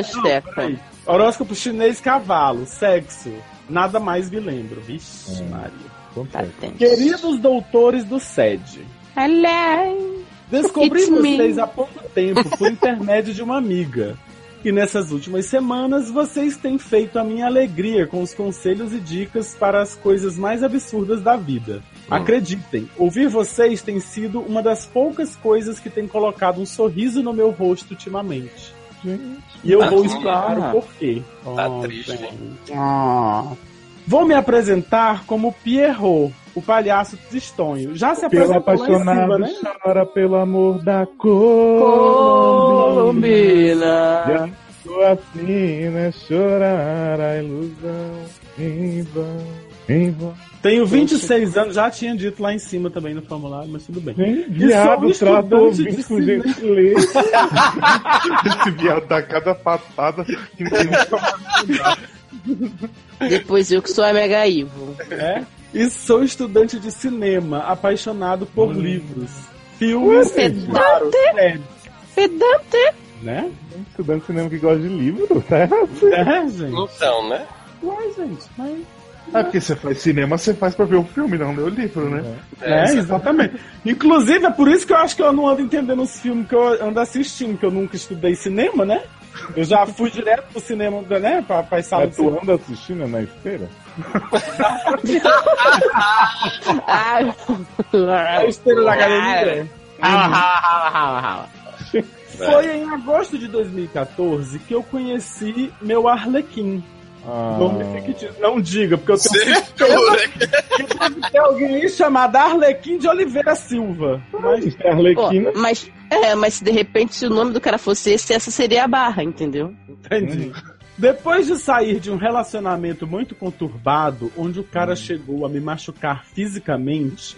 peraí. Horóscopo chinês, cavalo, sexo. Nada mais me lembro. Vixe, Hum. Maria. Tá. Queridos doutores do SED. Hello. Descobri It's me. vocês há pouco tempo por intermédio de uma amiga. E nessas últimas semanas vocês têm feito a minha alegria com os conselhos e dicas para as coisas mais absurdas da vida. Acreditem, ouvir vocês tem sido uma das poucas coisas que tem colocado um sorriso no meu rosto ultimamente. E eu Tá vou explicar o porquê. Tá Oh, triste, gente. Ah. Vou me apresentar como Pierrot, o palhaço tristonho. Já se Pelo em cima, apaixonado né? chora pelo amor da Colombina. Já sou assim, né? Chorar a ilusão em vão, em vão. Tenho 26 anos, já tinha dito lá em cima também no formulário, mas tudo bem. Gente, viado, E sou trata ouvinte de com gentileza. Esse viado dá cada patada que como Depois eu que sou a Mega Ivo. É? E sou estudante de cinema, apaixonado por livros, filmes e, Pedante. claro, séries, Pedante. né? Estudante de cinema que gosta de livro, tá? É, gente. Então, né? Uai, gente, mas... Ah, porque você faz cinema, você faz pra ver o filme, não ler o livro, né? É, exatamente. Inclusive, é por isso que eu acho que eu não ando entendendo os filmes que eu ando assistindo, que eu nunca estudei cinema, né? Eu já fui direto pro cinema, né? Pra, pra sala Mas de tu cinema. anda assistindo na esteira? Ah, É o esteiro da academia. Ah, Foi em agosto de 2014 que eu conheci meu Arlequim. Ah. Não diga, porque eu tenho Segura. que deve ter alguém aí chamado Arlequim de Oliveira Silva. Mas Arlequina. Pô, mas, é, mas se de repente se o nome do cara fosse esse, essa seria a barra, entendeu? entendi. Depois de sair de um relacionamento muito conturbado, onde o cara chegou a me machucar fisicamente,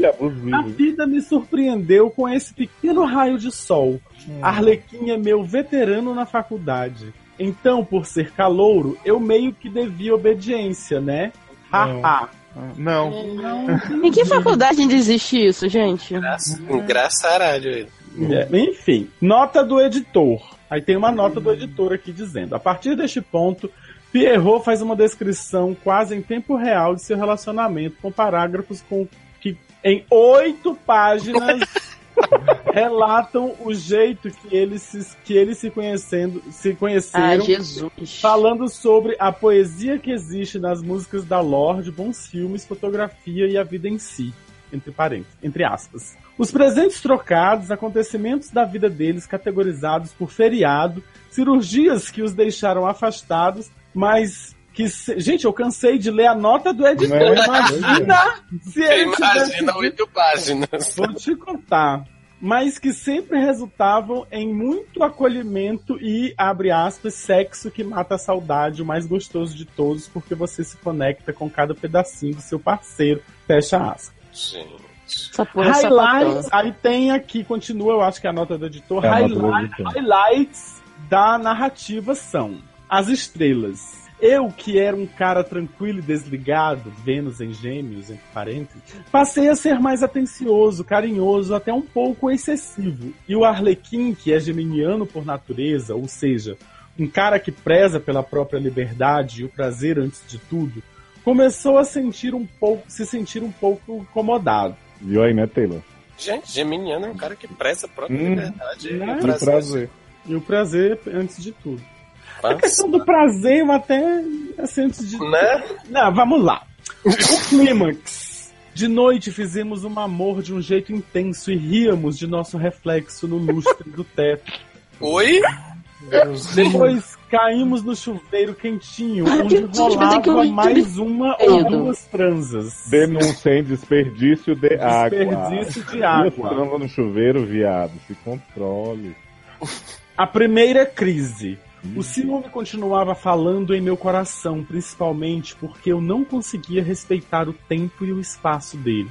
a vida me surpreendeu com esse pequeno raio de sol. Arlequim é meu veterano na faculdade. Então, por ser calouro, eu meio que devia obediência, né? Haha. Não. Em que faculdade ainda existe isso, gente? Engraçaralho ele. É, Enfim, nota do editor. Aí tem uma nota do editor aqui dizendo: a partir deste ponto, Pierrot faz uma descrição quase em tempo real de seu relacionamento, com parágrafos com que em oito páginas relatam o jeito que eles se, que eles se conhecendo, se Ah, conheceram. Jesus. Falando sobre a poesia que existe nas músicas da Lorde, bons filmes, fotografia e a vida em si, entre parênteses, entre aspas. Os presentes trocados, acontecimentos da vida deles categorizados por feriado, cirurgias que os deixaram afastados, mas que se- gente, eu cansei de ler a nota do editor. Não é? Imagina se ele Imagina oito páginas. Vou te contar. Mas que sempre resultavam em muito acolhimento e, abre aspas, sexo que mata a saudade, o mais gostoso de todos, porque você se conecta com cada pedacinho do seu parceiro. Fecha aspas. Gente. Highlights, aí tem aqui, continua, eu acho que é a nota do editor. É nota do highlights da narrativa são as estrelas. Eu, que era um cara tranquilo e desligado, Vênus em gêmeos, entre parênteses, passei a ser mais atencioso, carinhoso, até um pouco excessivo. E o Arlequim, que é geminiano por natureza, ou seja, um cara que preza pela própria liberdade e o prazer antes de tudo, começou a sentir um pouco, se sentir um pouco incomodado. Viu aí, né, Taylor? Gente, Geminiano é um cara que preza a própria Hum. liberdade. Né? É um Que prazer. prazer. E o prazer antes de tudo. A questão do prazer, eu até assim, antes de. Né? Não, vamos lá. O clímax. De noite fizemos um amor de um jeito intenso e ríamos de nosso reflexo no lustre do teto. Oi? Depois caímos no chuveiro quentinho, onde rolava mais uma ou duas transas. Denunciem desperdício de água. Desperdício de água. transas no chuveiro, viado. Se controle. A primeira crise. O ciúme continuava falando em meu coração, principalmente porque eu não conseguia respeitar o tempo e o espaço dele.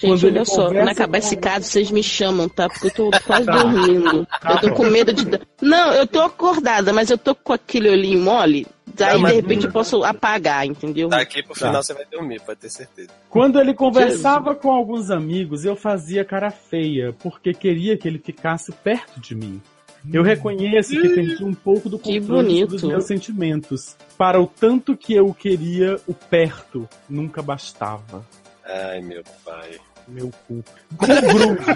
Gente, olha só, quando acabar com esse caso, vocês me chamam, tá? Porque eu tô quase Tá. dormindo. Tá eu tô com medo de. Não, eu tô acordada, mas eu tô com aquele olhinho mole. Daí, Não, mas- de repente, eu posso apagar, entendeu? Daqui pro Tá. final você vai dormir, pode ter certeza. Quando ele conversava com alguns amigos, eu fazia cara feia, porque queria que ele ficasse perto de mim. Eu reconheço que perdi um pouco do controle dos meus sentimentos. Para o tanto que eu queria, o perto nunca bastava. Ai, meu pai. Meu cu. O grude.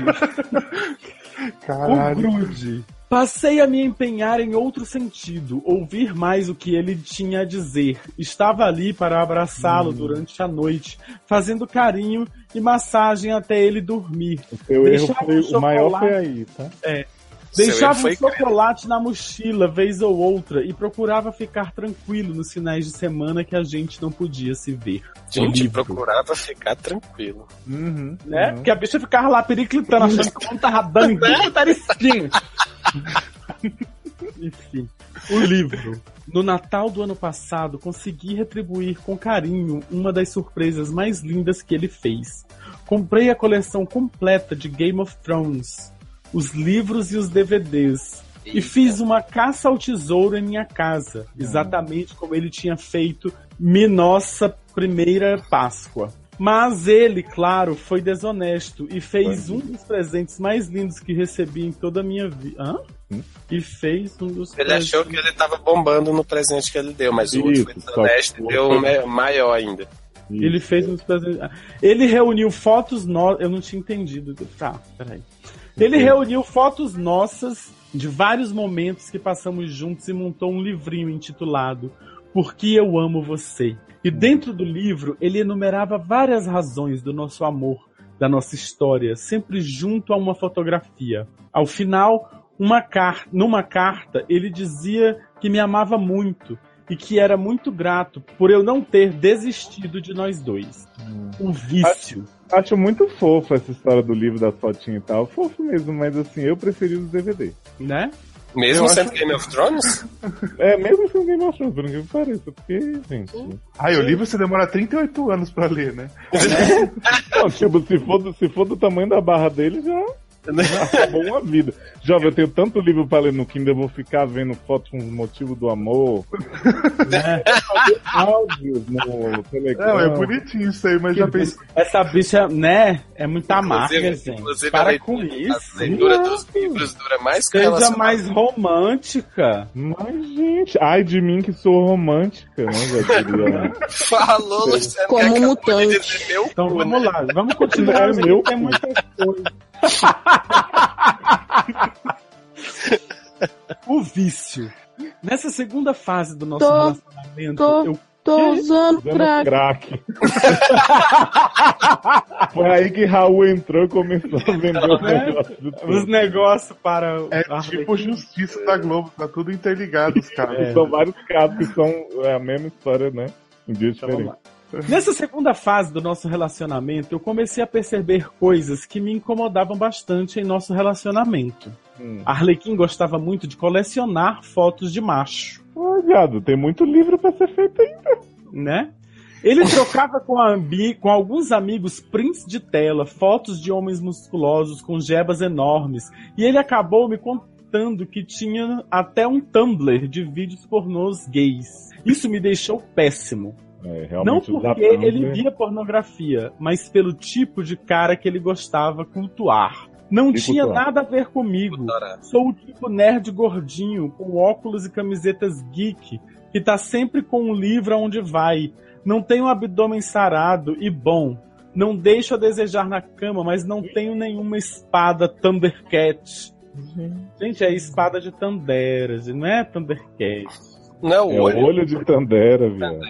o Caralho. grude. Passei a me empenhar em outro sentido, ouvir mais o que ele tinha a dizer. Estava ali para abraçá-lo durante a noite, fazendo carinho e massagem até ele dormir. O seu erro foi. o O maior foi aí, tá? Seu Deixava um chocolate na mochila, vez ou outra, e procurava ficar tranquilo nos finais de semana que a gente não podia se ver. Gente, Livro. procurava ficar tranquilo. Uhum, Né? uhum. Porque a bicha ficava lá periclitando, achando que não tava dando em tudo espinho. Enfim, o livro. No Natal do ano passado, consegui retribuir com carinho uma das surpresas mais lindas que ele fez. Comprei a coleção completa de Game of Thrones, os livros e os DVDs. E fiz uma caça ao tesouro em minha casa, exatamente como ele tinha feito em nossa primeira Páscoa. Mas ele, claro, foi desonesto e fez um dos presentes mais lindos que recebi em toda a minha vida. Hã? Hum? E fez um dos Ele achou que ele tava bombando no presente que ele deu, mas o outro Isso, foi desonesto e o deu um me- maior ainda. Ele fez uns presentes. Ah, Ele reuniu fotos nossas. Eu não tinha entendido. Tá, peraí. Ele reuniu fotos nossas de vários momentos que passamos juntos e montou um livrinho intitulado Por que eu amo você. E dentro do livro ele enumerava várias razões do nosso amor, da nossa história, sempre junto a uma fotografia. Ao final, uma car numa carta, ele dizia que me amava muito e que era muito grato por eu não ter desistido de nós dois. Um vício. Acho muito fofo essa história do livro da fotinha e tal. Fofo mesmo, mas assim, eu preferi os DVD. né? Mesmo Eu sendo acho- Game of Thrones? É, mesmo sem Game of Thrones, por que pareça. Porque, gente. Ai, o livro você demora 38 anos pra ler, né? Não, tipo, se for, do, se for do tamanho da barra dele, já acabou uma vida. Jovem, eu tenho tanto livro pra ler no Kindle, eu vou ficar vendo fotos com os motivos do amor. né? Áudios no Telegram. Não, é bonitinho isso aí, mas já pensei. Essa bicha, né? É muita marca, Inclusive- gente. inclusive a Para leitura- com isso. A leitura dos livros dura mais que Seja mais romântica. Mas, gente, ai de mim que sou romântica, né? Já diria. Falou, Luciano, Como que mutante. Então vamos né? lá, vamos continuar. É meu cu. muita coisa. o vício. Nessa segunda fase do nosso Tô- relacionamento, tô- eu Tô usando crack. crack. Foi aí que Raul entrou e começou a vender o Né? negócio do os negócios para o É tipo justiça da Globo, tá tudo interligado, os caras. É. São vários casos que são é a mesma história, né? Em dias Então, lá. Nessa segunda fase do nosso relacionamento, eu comecei a perceber coisas que me incomodavam bastante em nosso relacionamento. Hum. Arlequim gostava muito de colecionar fotos de macho, viado, tem muito livro pra ser feito aí. né? Ele trocava com, a ambi- com alguns amigos prints de tela, fotos de homens musculosos com jebas enormes, e ele acabou me contando que tinha até um Tumblr de vídeos pornôs gays. Isso me deixou péssimo. É, Não porque ele via pornografia, mas pelo tipo de cara que ele gostava cultuar. Não E tinha cultuar. nada a ver comigo. Cultuar. Sou o tipo nerd gordinho, com óculos e camisetas geek, que tá sempre com um livro aonde vai. Não tenho um abdômen sarado e bom. Não deixo a desejar na cama, mas não tenho nenhuma espada Thundercat. Gente, é espada de Tandera, não é Thundercat. Não é o É olho. olho de Tandera, viado.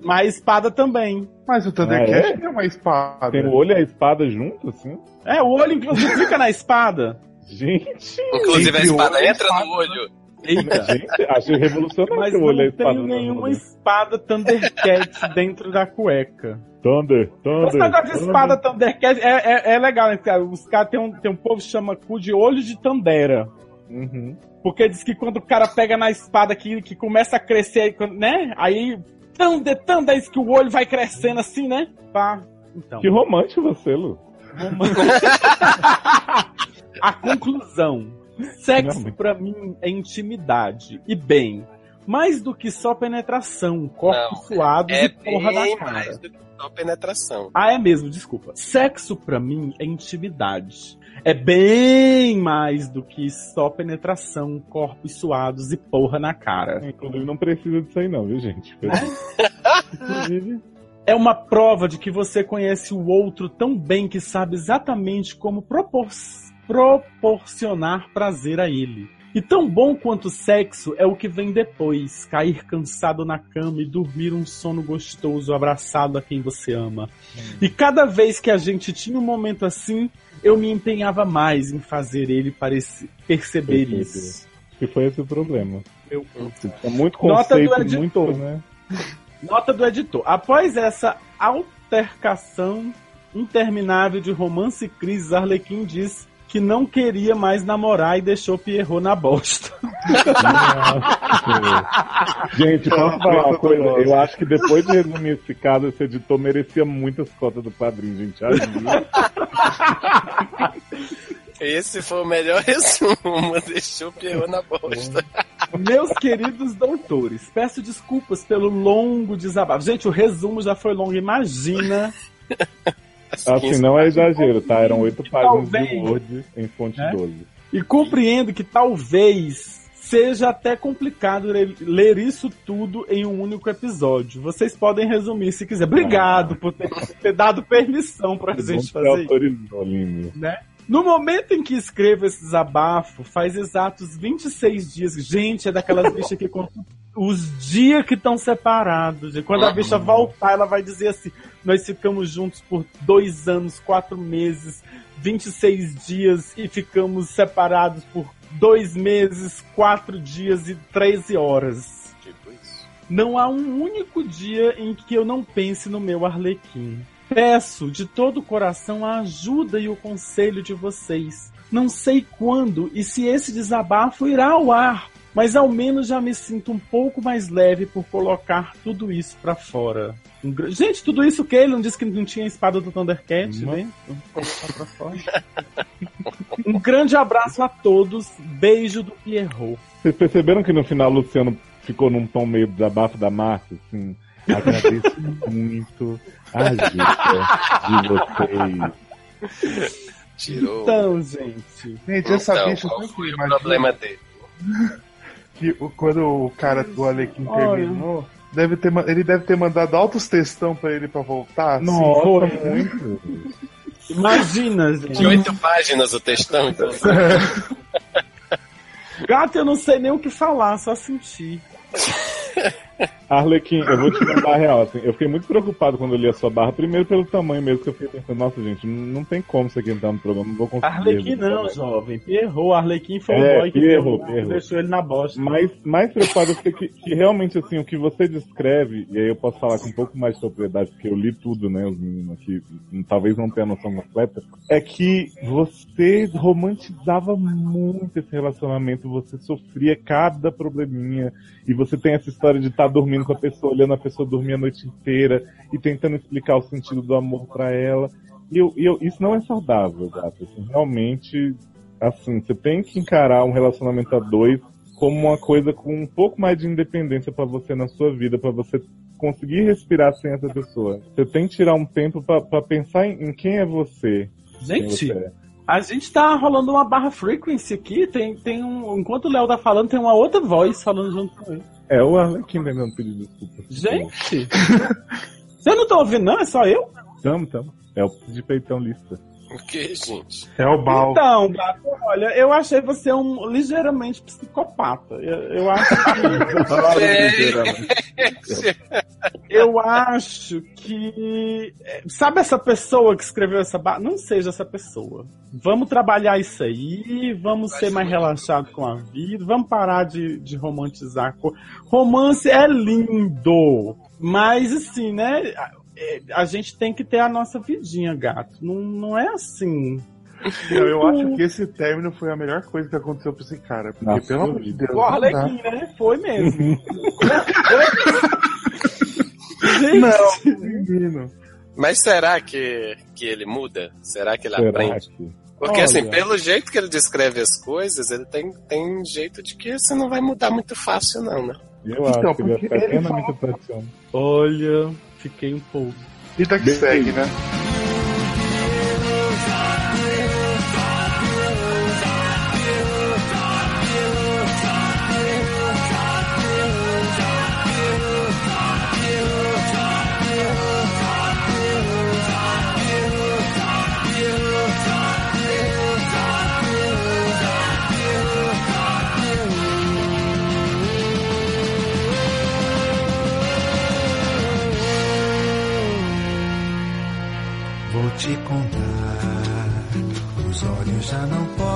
Mas espada também. Mas o Thundercat é? uma espada. Tem o olho e a espada junto, assim? É, o olho inclusive fica na espada. Gente! Inclusive a o espada olho e entra espada, no olho. Eita. Gente, achei revolucionário Mas eu não olhei a espada. tenho do nenhuma espada Thundercat dentro da cueca. Thunder, Thunder. Esse negócio de espada Thundercat é, é, é legal, né? cara? Os caras tem um, tem um povo que chama cu de olho de Tandera. Uhum. Porque diz que quando o cara pega na espada que, que começa a crescer, né? Aí. Thunder, Thunder, diz que o olho vai crescendo assim, né? Pá. Então. Que romântico você, Lu. A conclusão. Sexo Realmente. pra mim é intimidade. E bem, mais do que só penetração, corpos Não, suados É e porra da bem cara. mais do que só penetração. Ah, é mesmo, desculpa. Sexo pra mim é intimidade. É bem mais do que só penetração, corpos suados e porra na cara. Inclusive, não precisa disso aí, não, viu, gente? Inclusive, É uma prova de que você conhece o outro tão bem que sabe exatamente como propor- proporcionar prazer a ele. E tão bom quanto o sexo é o que vem depois, cair cansado na cama e dormir um sono gostoso abraçado a quem você ama. E cada vez que a gente tinha um momento assim, eu me empenhava mais em fazer ele parece- perceber Perceber. isso. que foi esse o problema. Eu- É muito Nota do conceito, muito, né? Nota do editor. Após essa altercação interminável de romance e crises, Arlequim diz que não queria mais namorar e deixou Pierrot na bosta. Gente, posso falar uma coisa? Eu acho que depois de resumir esse caso, esse editor merecia muitas cotas do padrinho, gente. Ajuda. Esse foi o melhor resumo. Deixou o Pierrot na bosta. Meus queridos doutores, peço desculpas pelo longo desabafo. Gente, o resumo já foi longo, imagina. Assim, não é exagero, tá? Eram oito páginas de Talvez. Word em fonte É? 12. E compreendo que talvez seja até complicado ler, isso tudo em um único episódio. Vocês podem resumir se quiser. Obrigado por ter, ter dado permissão pra gente fazer isso. autorizou, Lino. né? No momento em que escrevo esse desabafo, faz exatos 26 dias. Gente, é daquelas bichas que contam os dias que estão separados. E quando a bicha voltar, ela vai dizer assim: Nós ficamos juntos por dois anos, quatro meses, 26 dias e ficamos separados por dois meses, quatro dias e 13 horas. Tipo isso. Não há um único dia em que eu não pense no meu Arlequim. Peço de todo o coração a ajuda e o conselho de vocês. Não sei quando e se esse desabafo irá ao ar, mas ao menos já me sinto um pouco mais leve por colocar tudo isso pra fora. Um Gente, tudo isso que ele não disse que não tinha espada do Thundercat, Não. né? Vamos colocar pra fora. Um grande abraço a todos. Beijo do Pierrot. Vocês perceberam que no final o Luciano ficou num tom meio desabafo da Márcia? Assim, agradeço muito a ajuda de vocês. Tirou. Então, gente. Gente, essa Então, bicha qual foi o imagina problema dele? Que quando o cara do Alequim Olha. terminou, deve ter, ele deve ter mandado altos textão pra ele pra voltar. assim. Nossa, foi. muito. Imagina, gente. De oito páginas o textão, então. Gato, eu não sei nem o que falar, só sentir. Arlequim, eu vou te mandar a real, assim, eu fiquei muito preocupado quando eu li a sua barra, primeiro pelo tamanho mesmo, que eu fiquei pensando, nossa gente, não tem como isso aqui entrar no programa, não vou conseguir. Arlequim não, jovem. Pierrot. Arlequim foi É, o boy que Pierrot, deu- Pierrot. deixou ele na bosta. Mas mais preocupado eu fiquei que, que realmente, assim, o que você descreve, e aí eu posso falar com um pouco mais de propriedade, porque eu li tudo, né, os meninos aqui, talvez não tenha noção completa, é que você romantizava muito esse relacionamento, você sofria cada probleminha, e você tem essa história de estar dormindo com a pessoa, olhando a pessoa dormir a noite inteira, e tentando explicar o sentido do amor pra ela. E eu, eu- isso não é saudável, gato. Assim, realmente, assim, você tem que encarar um relacionamento a dois como uma coisa com um pouco mais de independência pra você na sua vida, pra você conseguir respirar sem essa pessoa. Você tem que tirar um tempo pra pra pensar em, em quem é você. Gente, você é. a gente tá rolando uma barra frequency aqui. Tem, tem um, enquanto o Léo tá falando, tem uma outra voz falando junto com ele. É o Arlequim tentando pedir desculpa. Gente! Você não tá ouvindo, não? É só eu? Tamo, tamo. É o de peitão lista. O que, gente? É o Bal. Então, gato, olha, eu achei você um ligeiramente psicopata. Eu, eu acho que. Eu acho que. é, Sabe essa pessoa que escreveu essa barra? Não seja essa pessoa. Vamos trabalhar isso aí, vamos ser mais relaxados com a vida, vamos parar de, de romantizar. Romance é lindo, mas assim, né? A- é, A gente tem que ter a nossa vidinha, gato. Não, não é assim. Eu, eu acho que esse término foi a melhor coisa que aconteceu pra esse cara. Porque, Nossa, pelo amor de Deus. O né? Foi mesmo. Não, menino. Mas será que, que ele muda? Será que ele Será aprende? que- Porque Olha. assim, pelo jeito que ele descreve as coisas, ele tem, tem jeito de que você não vai mudar muito fácil, não, né? Eu Então, acho que ele ele eternamente apaixonado. Olha, fiquei um pouco. Vida que Bem- segue, né?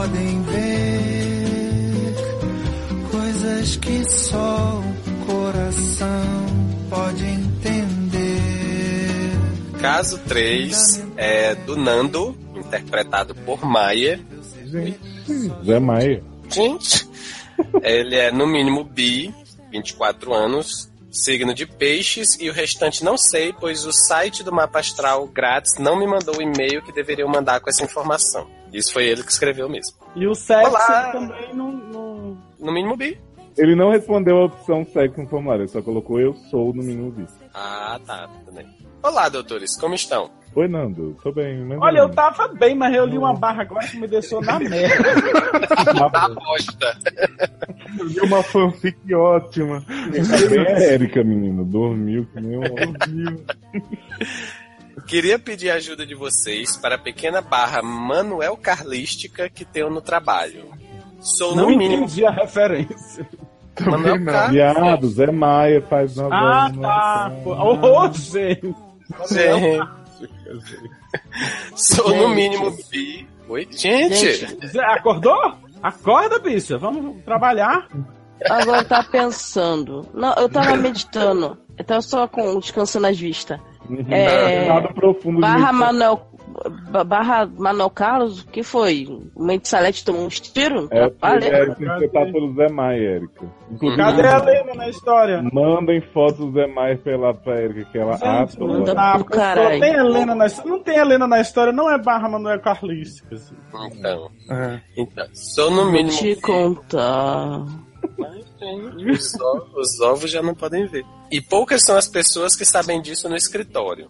Podem ver coisas que só o coração pode entender. Caso 3 é do Nando, interpretado por Maia. Gente, Zé Maia. Gente, ele é no mínimo bi, 24 anos, signo de peixes e o restante não sei, pois o site do mapa astral grátis não me mandou o e-mail que deveriam mandar com essa informação. Isso foi ele que escreveu mesmo. E o sexo Olá. também não, não- No mínimo bi. Ele não respondeu a opção sexo no formulário, ele só colocou eu sou no mínimo visto. Ah, tá, tudo bem. Olá, doutores, como estão? Oi, Nando, tô bem. Mas Olha, eu tava bem, mas eu li uma barra agora que me deixou na merda. Na bosta. Eu vi uma fanfic ótima. Tá bem a Érica, menino. Dormiu que nem um. Queria pedir a ajuda de vocês para a pequena barra Manuel Carlística que tenho no trabalho. Sou Não no mínimo. entendi a referência. Manuel não. Viado, Zé Maia faz novela. Ah, tá. Pô, Ô, gente. Gente. Sou no mínimo bi. Oi? Gente! Gente, acordou? Acorda, bicha. Vamos trabalhar. agora tá pensando. Não, eu tava meditando. Eu tava só com descansando as vistas. É, Nada profundo barra. Manuel. Ba- Barra Manuel Carlos, o que foi? O Mente Salete tomou uns tiros? É, Valeu. é interpretado pelo Zé Maia, Érica. Inclusive, Cadê a Lena na história? mandem fotos do Zé Maia pra, pra Érica, que ela Gente, ata. manda Ah, pro caralho. tem Helena na? Não tem Helena na história, não é barra Manuel Carlística. assim. Então, É. então, sou no Vou mínimo te bi. contar. Os ovos, os ovos já não podem ver. E poucas são as pessoas que sabem disso no escritório.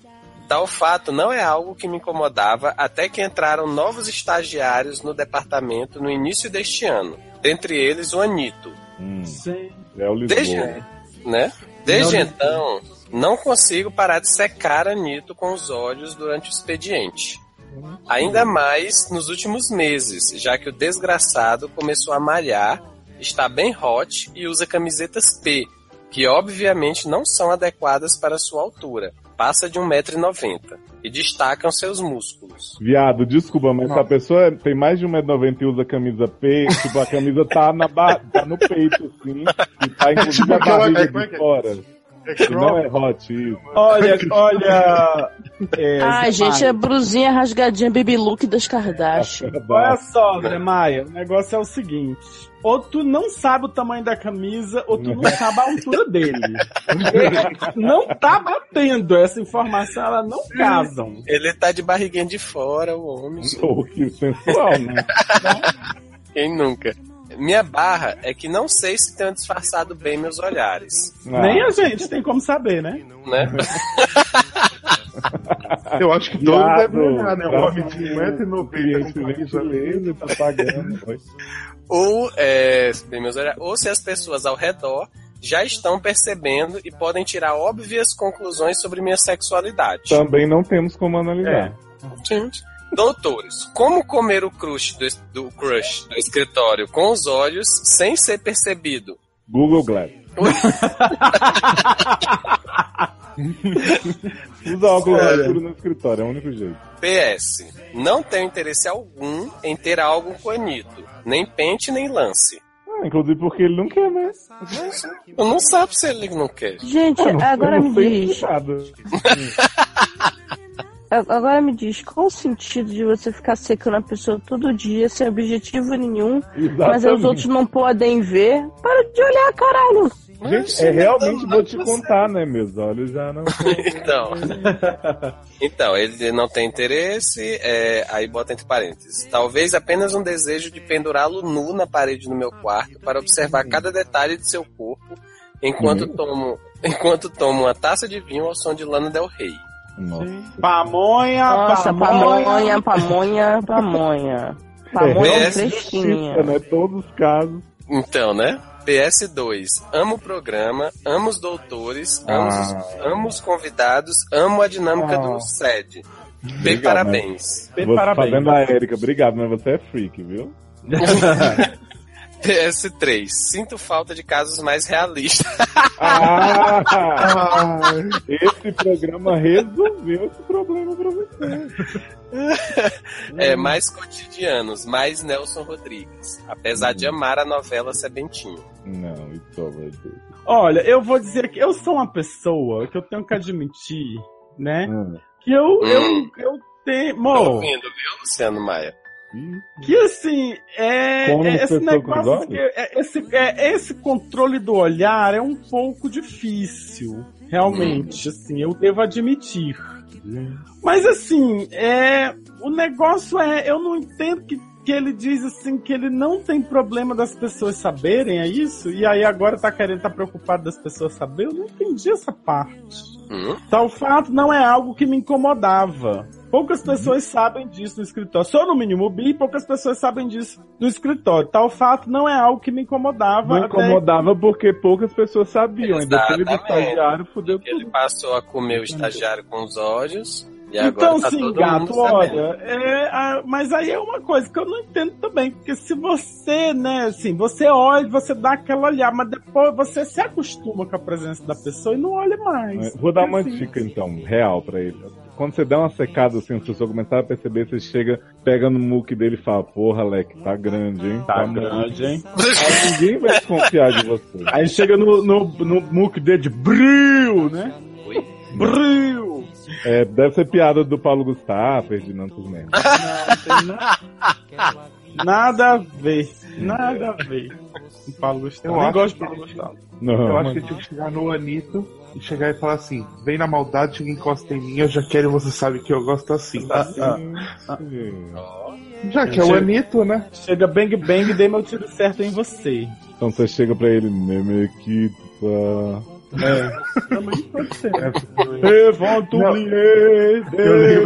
Tal fato não é algo que me incomodava até que entraram novos estagiários no departamento no início deste ano. Dentre eles o Anito, Hum, Sim. é o Lisboa. Desde, né? Desde Não- então, não consigo parar de secar Anito com os olhos durante o expediente. Ainda mais nos últimos meses, já que o desgraçado começou a malhar, está bem hot e usa camisetas P, que obviamente não são adequadas para sua altura. Passa de 1,90m e destacam seus músculos. Viado, desculpa, mas a pessoa é- tem mais de 1,90m e usa camisa P, tipo, a camisa tá, na ba... tá no peito, assim, e tá inclusive Tipo a barriga é, é de é? fora. É não é hot isso. Olha, olha. É, Ai, Zé gente, Maia. é brusinha rasgadinha baby look das Kardashian. Olha só, Zé Maia, o negócio é o seguinte. Ou tu não sabe o tamanho da camisa, ou tu não sabe a altura dele. Não tá batendo. Essa informação, elas não casam. Ele tá de barriguinha de fora, o homem. Oh, que sensual, né? Quem nunca? Minha barra é que não sei se tenho disfarçado bem meus olhares, Ah, Nem a gente tem como saber, né? né? Eu acho que todos devem olhar, né? O pra homem de fazer 1,90m com cliente camisa gentileza, tá pagando. Ou, é, ou se as pessoas ao redor já estão percebendo e podem tirar óbvias conclusões sobre minha sexualidade. Também não temos como analisar. Gente, Doutores, como comer o crush do, do crush do escritório com os olhos sem ser percebido? Google Glass. Usa óculos Olha. escuro no escritório, é o único jeito. PS. Não tenho interesse algum em ter algo com Anito. Nem pente, nem lance. Ah, inclusive porque ele não quer, né? Eu não sabe se ele não quer. Gente, não- agora me diz. Agora me diz, qual o sentido de você ficar secando a pessoa todo dia sem objetivo nenhum, mas aí os Exatamente. outros não podem ver? Para de olhar, caralho! Gente, é realmente vou te contar, né? Meus olhos já não. Então, então ele não tem interesse, é, aí bota entre parênteses. Talvez apenas um desejo de pendurá-lo nu na parede do meu quarto para observar cada detalhe de seu corpo enquanto tomo, enquanto tomo uma taça de vinho ao som de Lana Del Rey. Nossa. Pamonha, Nossa, pamonha. pamonha, pamonha, pamonha. Pamonha É, fresquinha. Justiça, né? Todos os casos. Então, né? PS2. Amo o programa, amo os doutores, amo, os, Ah. amo os convidados, amo a dinâmica Ah. do SED. Bem Obrigado, parabéns. Bem, Você parabéns. fazendo a Erika, obrigado, mas você é freak, viu? PS3. Sinto falta de casos mais realistas. Ah! Esse programa resolveu esse problema pra você. É, mais cotidianos, mais Nelson Rodrigues. Apesar de amar a novela Sebentinho. Não, isso vai ter. Olha, eu vou dizer que eu sou uma pessoa que eu tenho que admitir, né? Hum. Que eu, Hum. eu, eu tenho. Tô Mo, ouvindo, viu, Luciano Maia? Ih, que assim, é, é esse negócio, que é, esse, é, esse controle do olhar é um pouco difícil, realmente, assim, eu devo admitir. Mas assim, é, o negócio é, eu não entendo que, que ele diz assim que ele não tem problema das pessoas saberem, é isso? E aí agora tá querendo tá preocupado das pessoas saberem? Eu não entendi essa parte. Hum? Tal fato não é algo que me incomodava. Poucas pessoas sabem disso no escritório. Sou no mínimo bi e poucas pessoas sabem disso no escritório. Tal fato não é algo que me incomodava. Não incomodava porque poucas pessoas sabiam. Ainda teve Exatamente. estagiário, fudeu Ele tudo. passou a comer o estagiário com os olhos. E agora Então, tá sim, todo gato, olha, é, a- mas aí é uma coisa que eu não entendo também, porque se você, né, assim, você olha, você dá aquela olhada, mas depois você se acostuma com a presença da pessoa e não olha mais. É, Vou dar uma Assim, dica então, real pra ele. Quando você dá uma secada assim, as pessoas começaram a perceber, você chega, pega no muque dele e fala, porra, Leque, tá grande, hein? Tá muito." grande, hein? Aí ninguém vai desconfiar de você. Aí chega no, no, no muque dele de bril, né? Bril! É, deve ser piada do Paulo Gustavo, Ferdinando. Não, na- Nada a ver. Nada a ver. com Paulo Gustavo. Eu Nem acho gosto de que- Paulo Gustavo. Não, eu acho que ele tinha que chegar no Anitta e chegar e falar assim: vem na maldade, chega encosta em mim, eu já quero e você sabe que eu gosto assim. Ah, ah. Já que é o Anitta, né? Chega bang bang e dei meu tiro certo em você. Então você chega pra ele, Nemequita. Vont Não. oublier,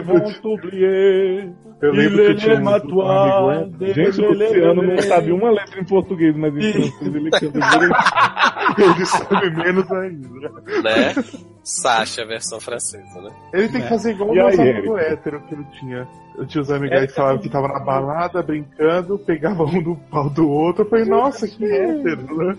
vont oublier. Eu lembro que eu tinha um, amigo. Gente, o Luciano não sabe uma letra em português, mas em francês ele canta direitinho. Ele sabe menos ainda. Né? Sasha, versão francesa, né? Ele tem que fazer igual o nosso aí, amigo hétero que ele tinha. Eu tinha os amigos aí que falavam que tava na balada, brincando, pegava um do pau do outro. Eu falei, nossa, que hétero, né?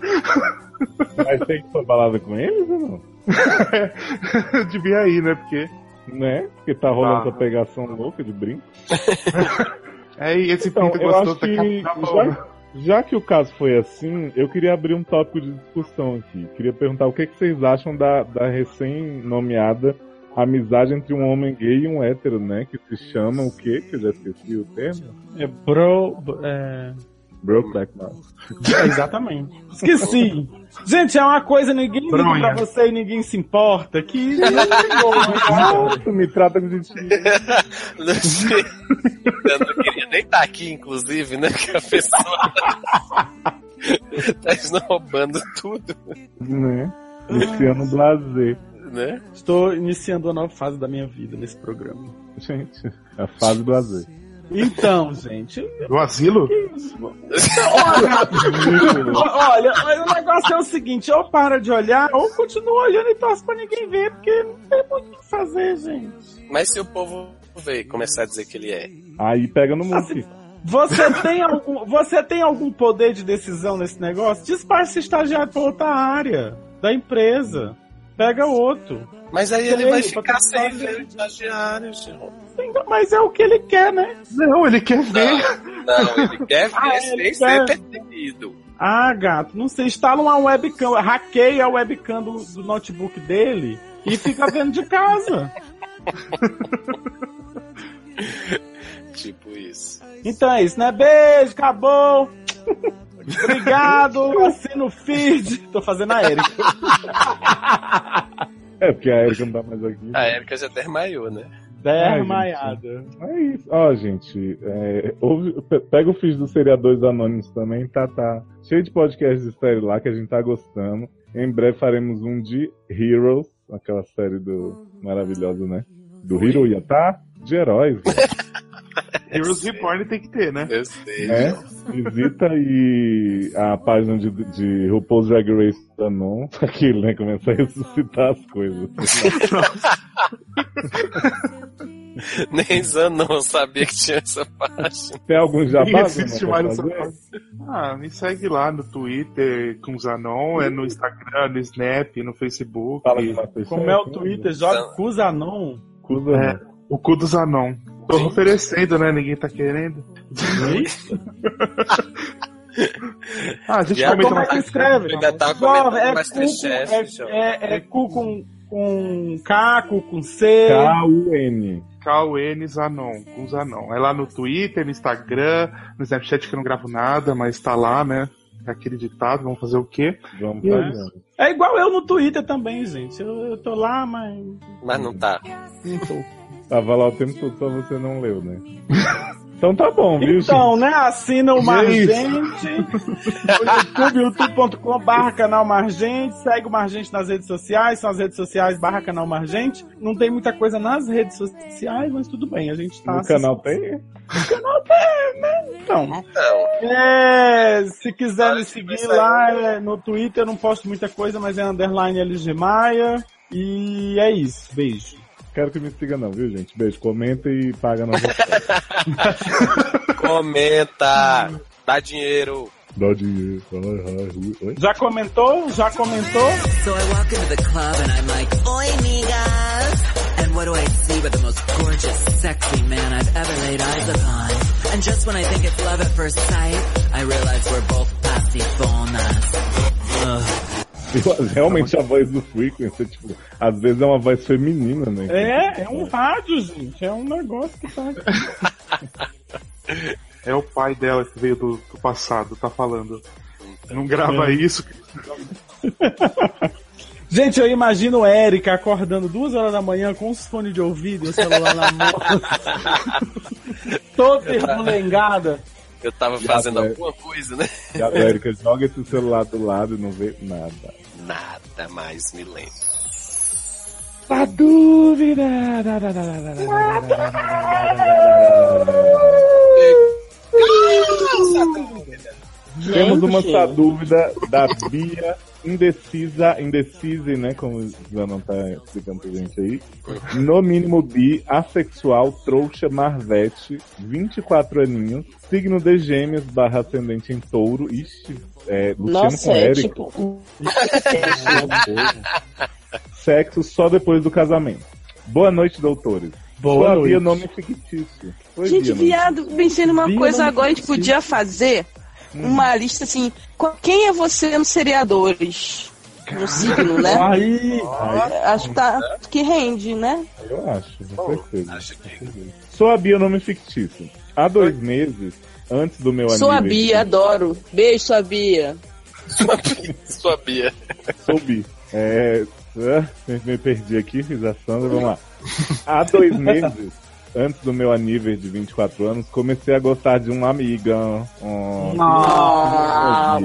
Mas tem que sua balada com eles ou não? Devia ir, né? Porque Né? Porque tá rolando Ah. essa pegação louca de brinco. é esse Então, pinto eu gostoso acho da que já, já que o caso foi assim, eu queria abrir um tópico de discussão aqui. Queria perguntar o que, que vocês acham da, da recém-nomeada amizade entre um homem gay e um hétero, né? Que se chama o quê? Que eu já esqueci o termo. É bro. É... Brokeback Mountain. é, exatamente. Esqueci. Gente, é uma coisa, ninguém liga Bronha. pra você e ninguém se importa. Que. Nossa, me trata de Luciano não queria nem estar aqui, inclusive, né? Que a pessoa tá esnobando tudo, né? Luciano Blazer. né? Estou iniciando uma nova fase da minha vida nesse programa. Gente, a fase do. Então, gente, Do asilo? Olha, olha, o negócio é o seguinte, ou para de olhar, ou continua olhando e torce pra ninguém ver, porque não tem muito o que fazer, gente. Mas se o povo ver, começar a dizer que ele é. Aí pega no Muki. Você tem, algum, você tem algum poder de decisão nesse negócio? Despacha esse estagiário pra outra área da empresa. Pega outro. Mas aí ele Sei, vai ficar sem ver o estagiário, senhor. Mas é o que ele quer, né? Não, ele quer ver. Não, ele quer ver Ah, sem ele ser quer. percebido. Ah, gato, não sei. Instala uma webcam, hackeia a webcam do, do notebook dele e fica vendo de casa. Tipo isso. Então é isso, né? Beijo, acabou. Obrigado, assina o feed. Tô fazendo a Erika. É, porque a Erika não tá mais aqui. A Erika já desmaiou, né? Desmaiada. É isso. Ó, gente, é, ouve- pe- pega o feed dos seriadores anônimos também, tá, tá cheio de podcasts de série lá que a gente tá gostando. Em breve faremos um de Heroes, aquela série do maravilhosa, né? Do Hero Yata, de heróis. Heroes Reborn tem que ter, né? Eu sei. né? Visita e a página de, de RuPaul's Drag Race Anon, aquilo, né? Começa a ressuscitar as coisas. Nem Zanon sabia que tinha essa página. Tem algum jabá? existe mais essa? Ah, me segue lá no Twitter com Zanon, é no Instagram, no Snap, no Facebook. Fala Como é o? Twitter? Joga com Zanon. É, o cu do Zanon. Tô oferecendo, né? Ninguém tá querendo. Ah, a gente E a- comenta Como é mais que escreve? Ainda tá Jovem, comentando é, cu, Masterchef, é, é, é cu com, com K, cu com C. K-U-N. KN Zanon, com Zanon. É lá no Twitter, no Instagram, no Snapchat que eu não gravo nada, mas tá lá, né? É aquele ditado, vamos fazer o quê? Vamos É. pra frente. É igual eu no Twitter também, gente. Eu, eu tô lá, mas Mas não tá. não tô. Tava lá o tempo todo, só você não leu, né? Então tá bom, viu, Então, né? Assina o Gente. Margente. o YouTube, youtube.com barra canal Margente. Segue o Margente nas redes sociais. São as redes sociais barra canal Margente. Não tem muita coisa nas redes sociais, mas tudo bem. A gente tá... No canal tem? Então, Então, é, se quiser me seguir lá é, no Twitter, eu não posto muita coisa, mas é underline LG Maia. E é isso. Beijo. Quero que me siga não, viu, gente? Beijo, comenta e paga na comenta, dá dinheiro. Dá dinheiro. Oi. Já comentou? Já comentou? So I walk into the club and I'm like, Oi, migas! And what do I see but the most gorgeous, sexy man I've ever laid eyes upon? And just when I think it's love at first sight, I realize we're both pastifonas. Realmente a voz do Frequency, tipo, às vezes é uma voz feminina, né? É, é um rádio, gente. É um negócio que tá aqui. É o pai dela que veio do, do passado, tá falando. Não grava isso. Gente, eu imagino Érica acordando duas horas da manhã com os fones de ouvido e o celular na mão. Toda enrolengada. Eu tava fazendo alguma coisa, né? E a Erika joga esse celular do lado e não vê nada. Nada mais me lembro. A dúvida. Temos uma essa dúvida da Bia indecisa, indecise, né? Como o Zanon tá explicando pra gente aí. No mínimo bi, assexual, trouxa, marvete, 24 aninhos, signo de gêmeos, barra ascendente em touro. Ixi, é, Luciano Nossa, com é Érico. tipo. Sexo só depois do casamento. Boa noite, doutores. Boa Sua noite. Bia, nome fictício. Foi Gente, Bia, nome viado, pensei numa Bia coisa não agora, a gente podia fazer uma lista assim. Quem é você nos seriadores? No signo, né? Aí, Acho que, tá, que rende, né? Eu acho, com certeza. Acho que Sou a Bia, nome fictício. Há dois meses, antes do meu Sou a aniversário. Bia, adoro. Beijo, sua Bia. sua Bia. Sua Bia. Sou Bi. É, ah, me perdi aqui, fiz a Sandra, vamos lá. Há dois meses, antes do meu aniversário de 24 anos, comecei a gostar de uma amiga. Oh, Ah,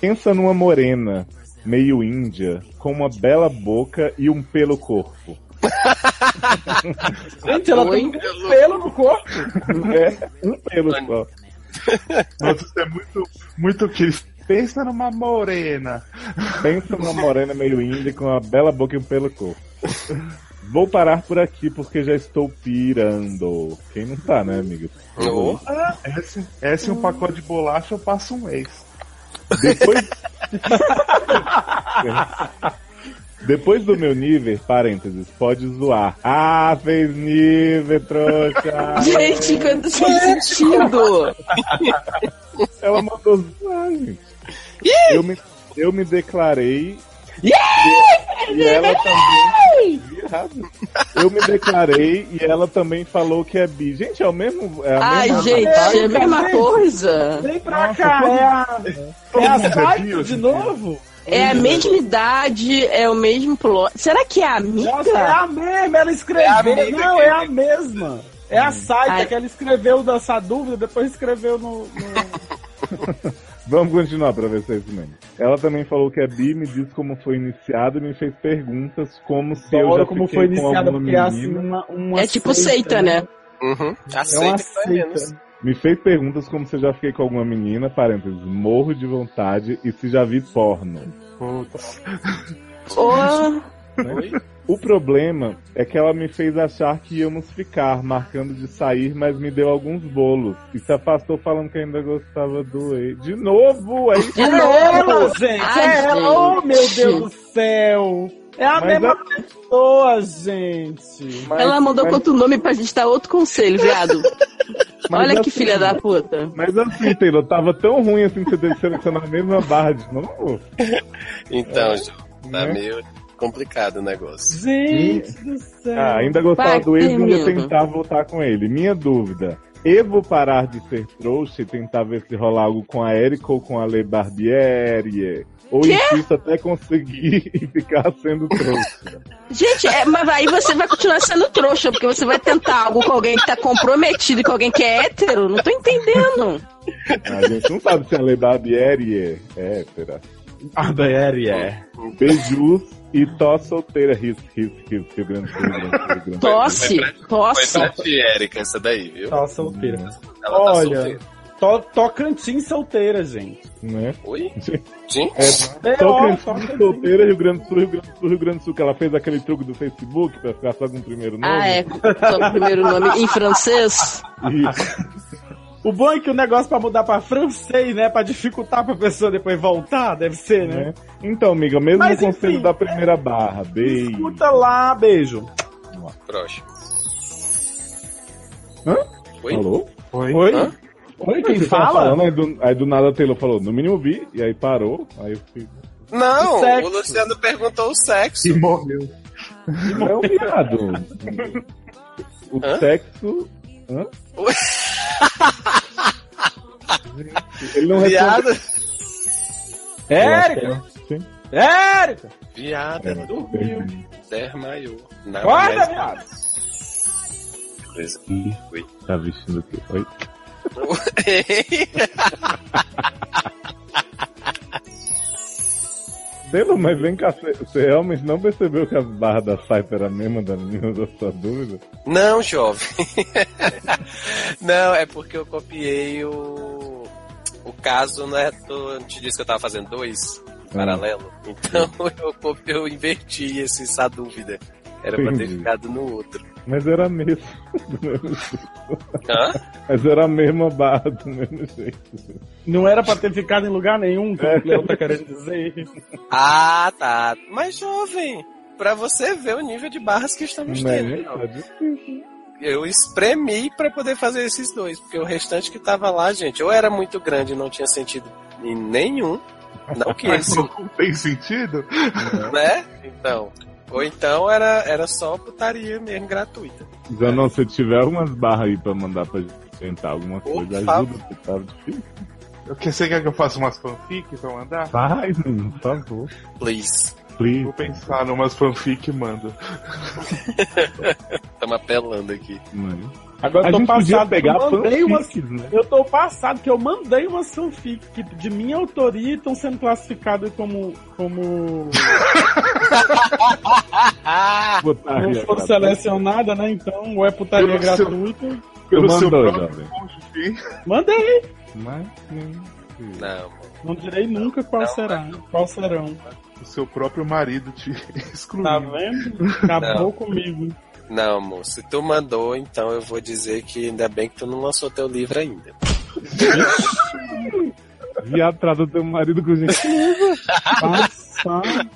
Pensa numa morena, meio índia, com uma bela boca e um pelo corpo. gente, ela Oi? tem um pelo no corpo. É, um pelo só. Nossa, isso é muito, muito que Pensa numa morena. Pensa numa morena meio índia com uma bela boca e um pelo corpo. Vou parar por aqui porque já estou pirando. Quem não tá, né, amiga? Oh. Esse, esse é um pacote de bolacha, eu passo um mês. Depois. Depois do meu nível, parênteses, pode zoar. Ah, fez nível, trouxa! Gente, quanto sem sentido! Ela mandou zoar, gente. Eu me, eu me declarei. E, e ela também. Eu me declarei e ela também falou que é bi. Gente, é o mesmo. É a Ai, mesma gente, é a mesma coisa. Vem pra Nossa, cá, é a, é a é Saito de novo? É a mesma idade, é o mesmo plot. Será que é a Nossa, é amiga? a mesma, ela escreveu. É amiga não, que- é a mesma. É a Saita Ai. que ela escreveu dessa dúvida, depois escreveu no. no- Vamos continuar pra ver se é isso mesmo. Ela também falou que é bi, me disse como foi iniciado e me fez perguntas como se eu Adoro já como fiquei foi com iniciada, alguma é assim menina. uma, uma É tipo seita, né? Uhum. É Aceita uma que vai menos. seita. Me fez perguntas como se eu já fiquei com alguma menina, parênteses, morro de vontade e se já vi porno. Putz. Ô, Oi? O problema é que ela me fez achar que íamos ficar, marcando de sair, mas me deu alguns bolos. E se afastou falando que ainda gostava do ex. De novo! É isso de É ela, novo! gente! Ai, é ela! Oh, meu gente. Deus do céu! É a Mas mesma é- pessoa, gente! Mas- Ela mandou mas- outro nome pra gente dar outro conselho, viado. mas Olha que assim, filha da puta. Mas assim, Taylor, tava tão ruim assim que você que selecionar a mesma barra de novo. Então, Ju, tá Né? meio complicado o negócio. Gente do céu! Ah, ainda gostava Vai, do ex e ia tentar voltar com ele. Minha dúvida. Eu vou parar de ser trouxa e tentar ver se rolar algo com a Erika ou com a Le Barbieri. Ou insisto até conseguir e ficar sendo trouxa. Gente, é, mas aí você vai continuar sendo trouxa, porque você vai tentar algo com alguém que tá comprometido e com alguém que é hétero. Não tô entendendo. A gente não sabe se a Le Barbieri é hétera. A BR é. Beijos e tó solteira. Ris, ris, ris, Rio Grande do Sul, Rio Grande do Sul, Rio Grande do Sul. Tosse, Foi tosse. pra ti, Erika, essa daí, viu? Tá solteira. Ela tá Olha, solteira. to, Tocantins solteira, gente. Né? Oi? Gente, Gente? É, É, Tô ó, Tocantins. solteira, Rio Grande do Sul, Rio Grande do Sul, Rio Grande do Sul, que ela fez aquele truque do Facebook pra ficar só com o primeiro nome. Ah, é. Só o primeiro nome em francês. E- O bom é que o negócio pra mudar pra francês, né? Pra dificultar pra pessoa depois voltar, deve ser, né? né? Então, amiga, mesmo Mas, conselho enfim, da primeira barra. Beijo. Escuta lá, beijo. Próximo. Hã? Oi? Falou? Oi? Oi? Hã? Oi, quem Você tava fala? falando, aí do, aí do nada a Taylor falou, no mínimo vi, e aí parou, aí eu fiquei... Não, O o Luciano perguntou o sexo. E morreu. Não, viado. O Hã? sexo... Hã? Ele não Viado. Érica! Sim. Érica! Viado. É, Dormiu. Desmaiou. Na Acorda, viado! Oi. Tá vestindo o quê? Oi? Taylor, mas vem cá, você- realmente não percebeu que as barras da Cypher era a mesma da menina da sua dúvida? Não, jovem. não, é porque eu copiei o. O caso, né? Do, eu te disse que eu tava fazendo dois paralelo. Então eu, eu inverti esse, essa dúvida. Era pra ter Entendi. ficado no outro. Mas era a mesma. do mesmo jeito. Hã? Mas era a mesma barra do mesmo jeito. Não era pra ter ficado em lugar nenhum, como o Cleo tá querendo dizer. Ah, tá. Mas, jovem, pra você ver o nível de barras que estamos Não é, tendo. Tá difícil. Eu espremi pra poder fazer esses dois, porque o restante que tava lá, gente, ou era muito grande e não tinha sentido em nenhum. Não que Mas esse, não tem sentido? né? Então. Ou então era, era só putaria mesmo, gratuita. Já não, se tiver algumas barras aí pra mandar pra gente tentar alguma coisa, ajuda, porque tava difícil. Porque você quer que eu faça umas fanfic pra mandar? Faz, menino, por favor. Please. Please. Vou pensar numas fanfic e mando. Tamo apelando aqui. Mano. Agora A eu tô passado, pegar eu mandei umas, fanfics, né? Eu tô passado que eu mandei umas fanfic que de minha autoria estão sendo classificadas como. como. Putaria não foram gratuita. selecionadas, né? Então, ou é putaria Pelo seu- gratuita. Pelo Tu seu mandou, próprio cônjuge. Mandei! Mas, Não. Não direi nunca qual Não, será. Qual serão. o seu próprio marido te excluiu. Tá vendo? Acabou comigo. Não, amor, se tu mandou, então eu vou dizer que ainda bem que tu não lançou teu livro ainda. Viado, trata teu marido gente. Passado.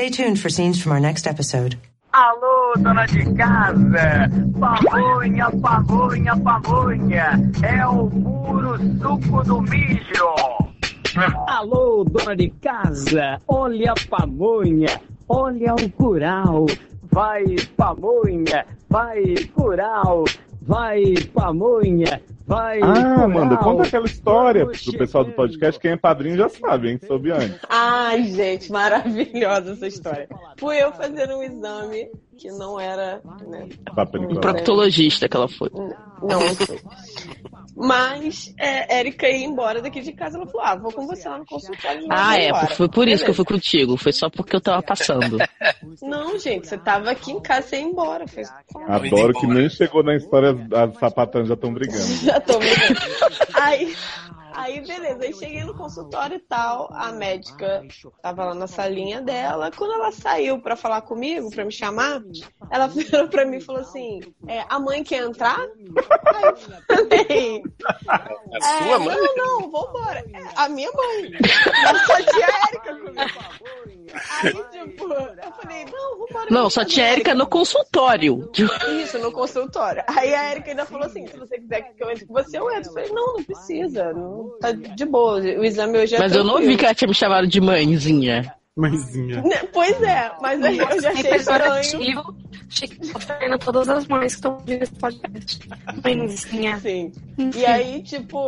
Stay tuned for scenes from our next episode. Alô, dona de casa! Pamonha, pamonha, pamonha! É o puro suco do mijo! Alô, dona de casa, olha a pamonha, olha o curau, vai pamonha, vai curau, vai pamonha, vai Ah. Amanda, conta aquela história pro pessoal do podcast. Quem é padrinho já sabe, hein? Soube antes. Ai, gente, maravilhosa essa história. Fui eu fazendo um exame que não era, né? Um proctologista que ela foi. Não, não foi. Mas é, Érica ia embora daqui de casa. Ela falou: Ah, vou com você lá no consultório. Ah, é. embora. Foi por isso que eu Beleza. fui contigo. Foi só porque eu tava passando. Não, gente, você tava aqui em casa e ia embora. Foi... Adoro que nem chegou na história, as sapatãs já estão brigando. Já tô vendo. Aí, aí, beleza. Aí cheguei no consultório e tal. A médica tava lá na salinha dela. Quando ela saiu pra falar comigo, pra me chamar, ela virou pra mim e falou assim: é, A mãe quer entrar? Aí eu falei: A é, sua mãe? Não, não, vambora. É, a minha mãe. Só tinha a Érica comigo. Aí, tipo, eu falei: Não, vambora. Não, só tinha Érica no consultório. Isso, no consultório. Aí a Erika ainda falou assim: se você quiser que eu entre com você, eu entro. Eu falei, não, não precisa. Não, tá de boa. O exame hoje é Mas eu não tranquilo. vi que ela tinha me chamado de mãezinha. Mãezinha. Né, Pois é, mas aí eu já achei estranho. Achei que todas as mães que estão ouvindo esse podcast. Mãezinha. Sim. E aí, tipo,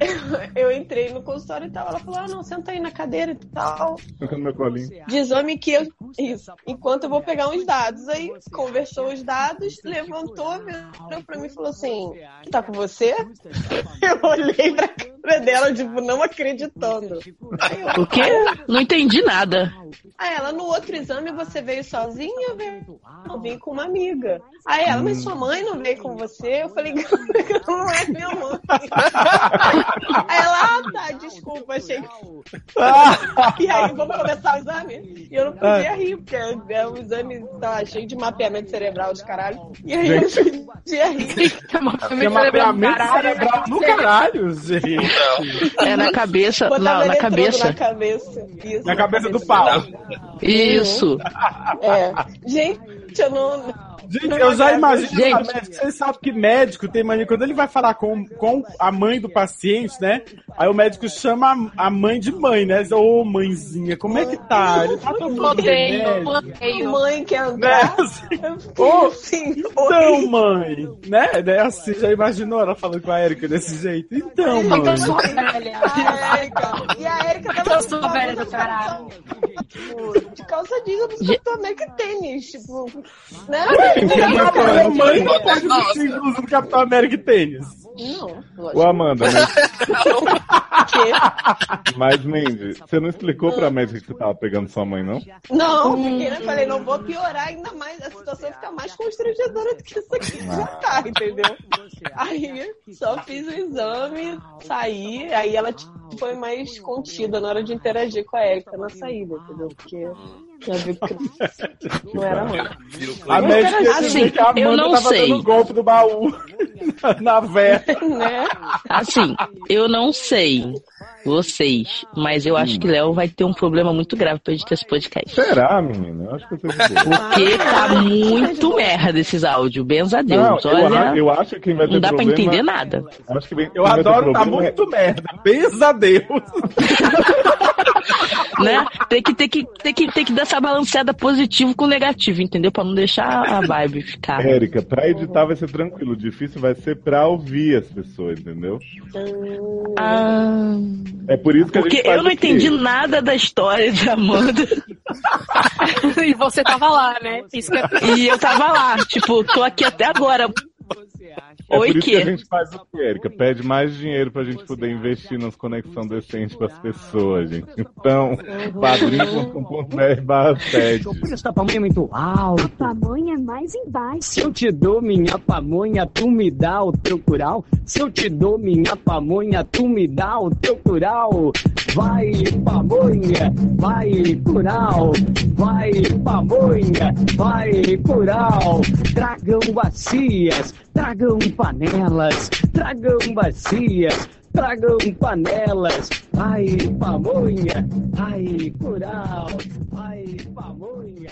eu entrei no consultório e tal. Ela falou: ah, não, senta aí na cadeira e tal. No meu colinho. Exame que eu. Isso. Enquanto eu vou pegar uns dados. Aí conversou os dados, levantou, virou pra mim e falou assim: tá com você? Eu olhei pra cara dela, tipo, não acreditando. Eu, O quê? Não entendi nada. Aí ela, no outro exame você veio sozinha? Eu veio- Eu vim com uma amiga. Aí ela, mas sua mãe não veio com você? Eu falei, não é minha mãe. Aí ela, ah, tá, desculpa, achei que. E aí, vamos começar o exame? E eu não podia rir, porque é, o exame tá cheio de mapeamento cerebral de caralho. E aí eu não podia rir. Tem mapeamento cerebral no caralho, gente. É na cabeça. Não, na cabeça. Na cabeça. Isso, Na cabeça do pau. Isso. É. Gente, eu não. Gente, eu já imagino Gente. médica. Vocês sabem que médico tem mania. Quando ele vai falar com, com a mãe do paciente, né? Aí o médico chama a, a mãe de mãe, né? Ô, mãezinha, como é que tá? Ele tá tomando Odeio, odeio. Mãe quer Né? entrar. Assim, Ô, Sim, então, mãe. Né? né? Assim, já imaginou ela falando com a Erika desse jeito? Então, mãe. Eu sou velha. A Erika. E a Erika tava Eu sou velha do caralho. tipo, de calça jeans, eu preciso também que tênis, tipo, né? A mãe não pode vestir blusa do Capitão América e tênis. Não, Ô, Amanda, mas, que? mas Mandy, você não explicou pra médica que você tava pegando sua mãe, não? Não, porque né, falei, não vou piorar ainda mais, a situação fica mais constrangedora do que isso aqui já tá, entendeu? Aí só fiz o exame, saí, aí ela tipo, foi mais contida na hora de interagir com a Erika na saída, entendeu? Porque já viu que não era mãe. A médica Assim, que a Amanda eu não tava sei. dando golpe do baú na véia. né? Assim, eu não sei vocês, mas eu acho que Léo vai ter um problema muito grave pra editar esse podcast. Será, menina? Eu acho que eu. Porque tá muito merda esses áudios, benza a Não, Deus. eu, Olha, a- eu acho que vai ter não dá pra problema- entender nada. Acho que Eu ter adoro, tá muito merda. Benza a Deus. né? Tem que, tem, que, tem, que, tem que dar essa balanceada positivo com negativo, entendeu? Pra não deixar a vibe ficar. Érica, pra editar vai ser tranquilo. O difícil vai ser pra ouvir as pessoas, entendeu? Ah, É por isso que a porque eu não entendi nada da história de Amanda. e você tava lá, né? Isso que é... E eu tava lá, tipo, tô aqui até agora. É Oi, por isso que? que a gente faz o quê, Érica? Pede mais dinheiro pra gente poder investir nas conexões decentes pras pessoas, gente. Então, padrinho.com.br barra sede. O preço da pamonha é muito alto. Pamonha mais embaixo. Se eu te dou minha pamonha, tu me dá o teu curau. Se eu te dou minha pamonha, tu me dá o teu curau. Vai pamonha, vai curau. Vai pamonha, vai curau. Tragam bacias, tragam panelas, tragam bacias. Tragam panelas, vai pamonha, vai curau, vai pamonha.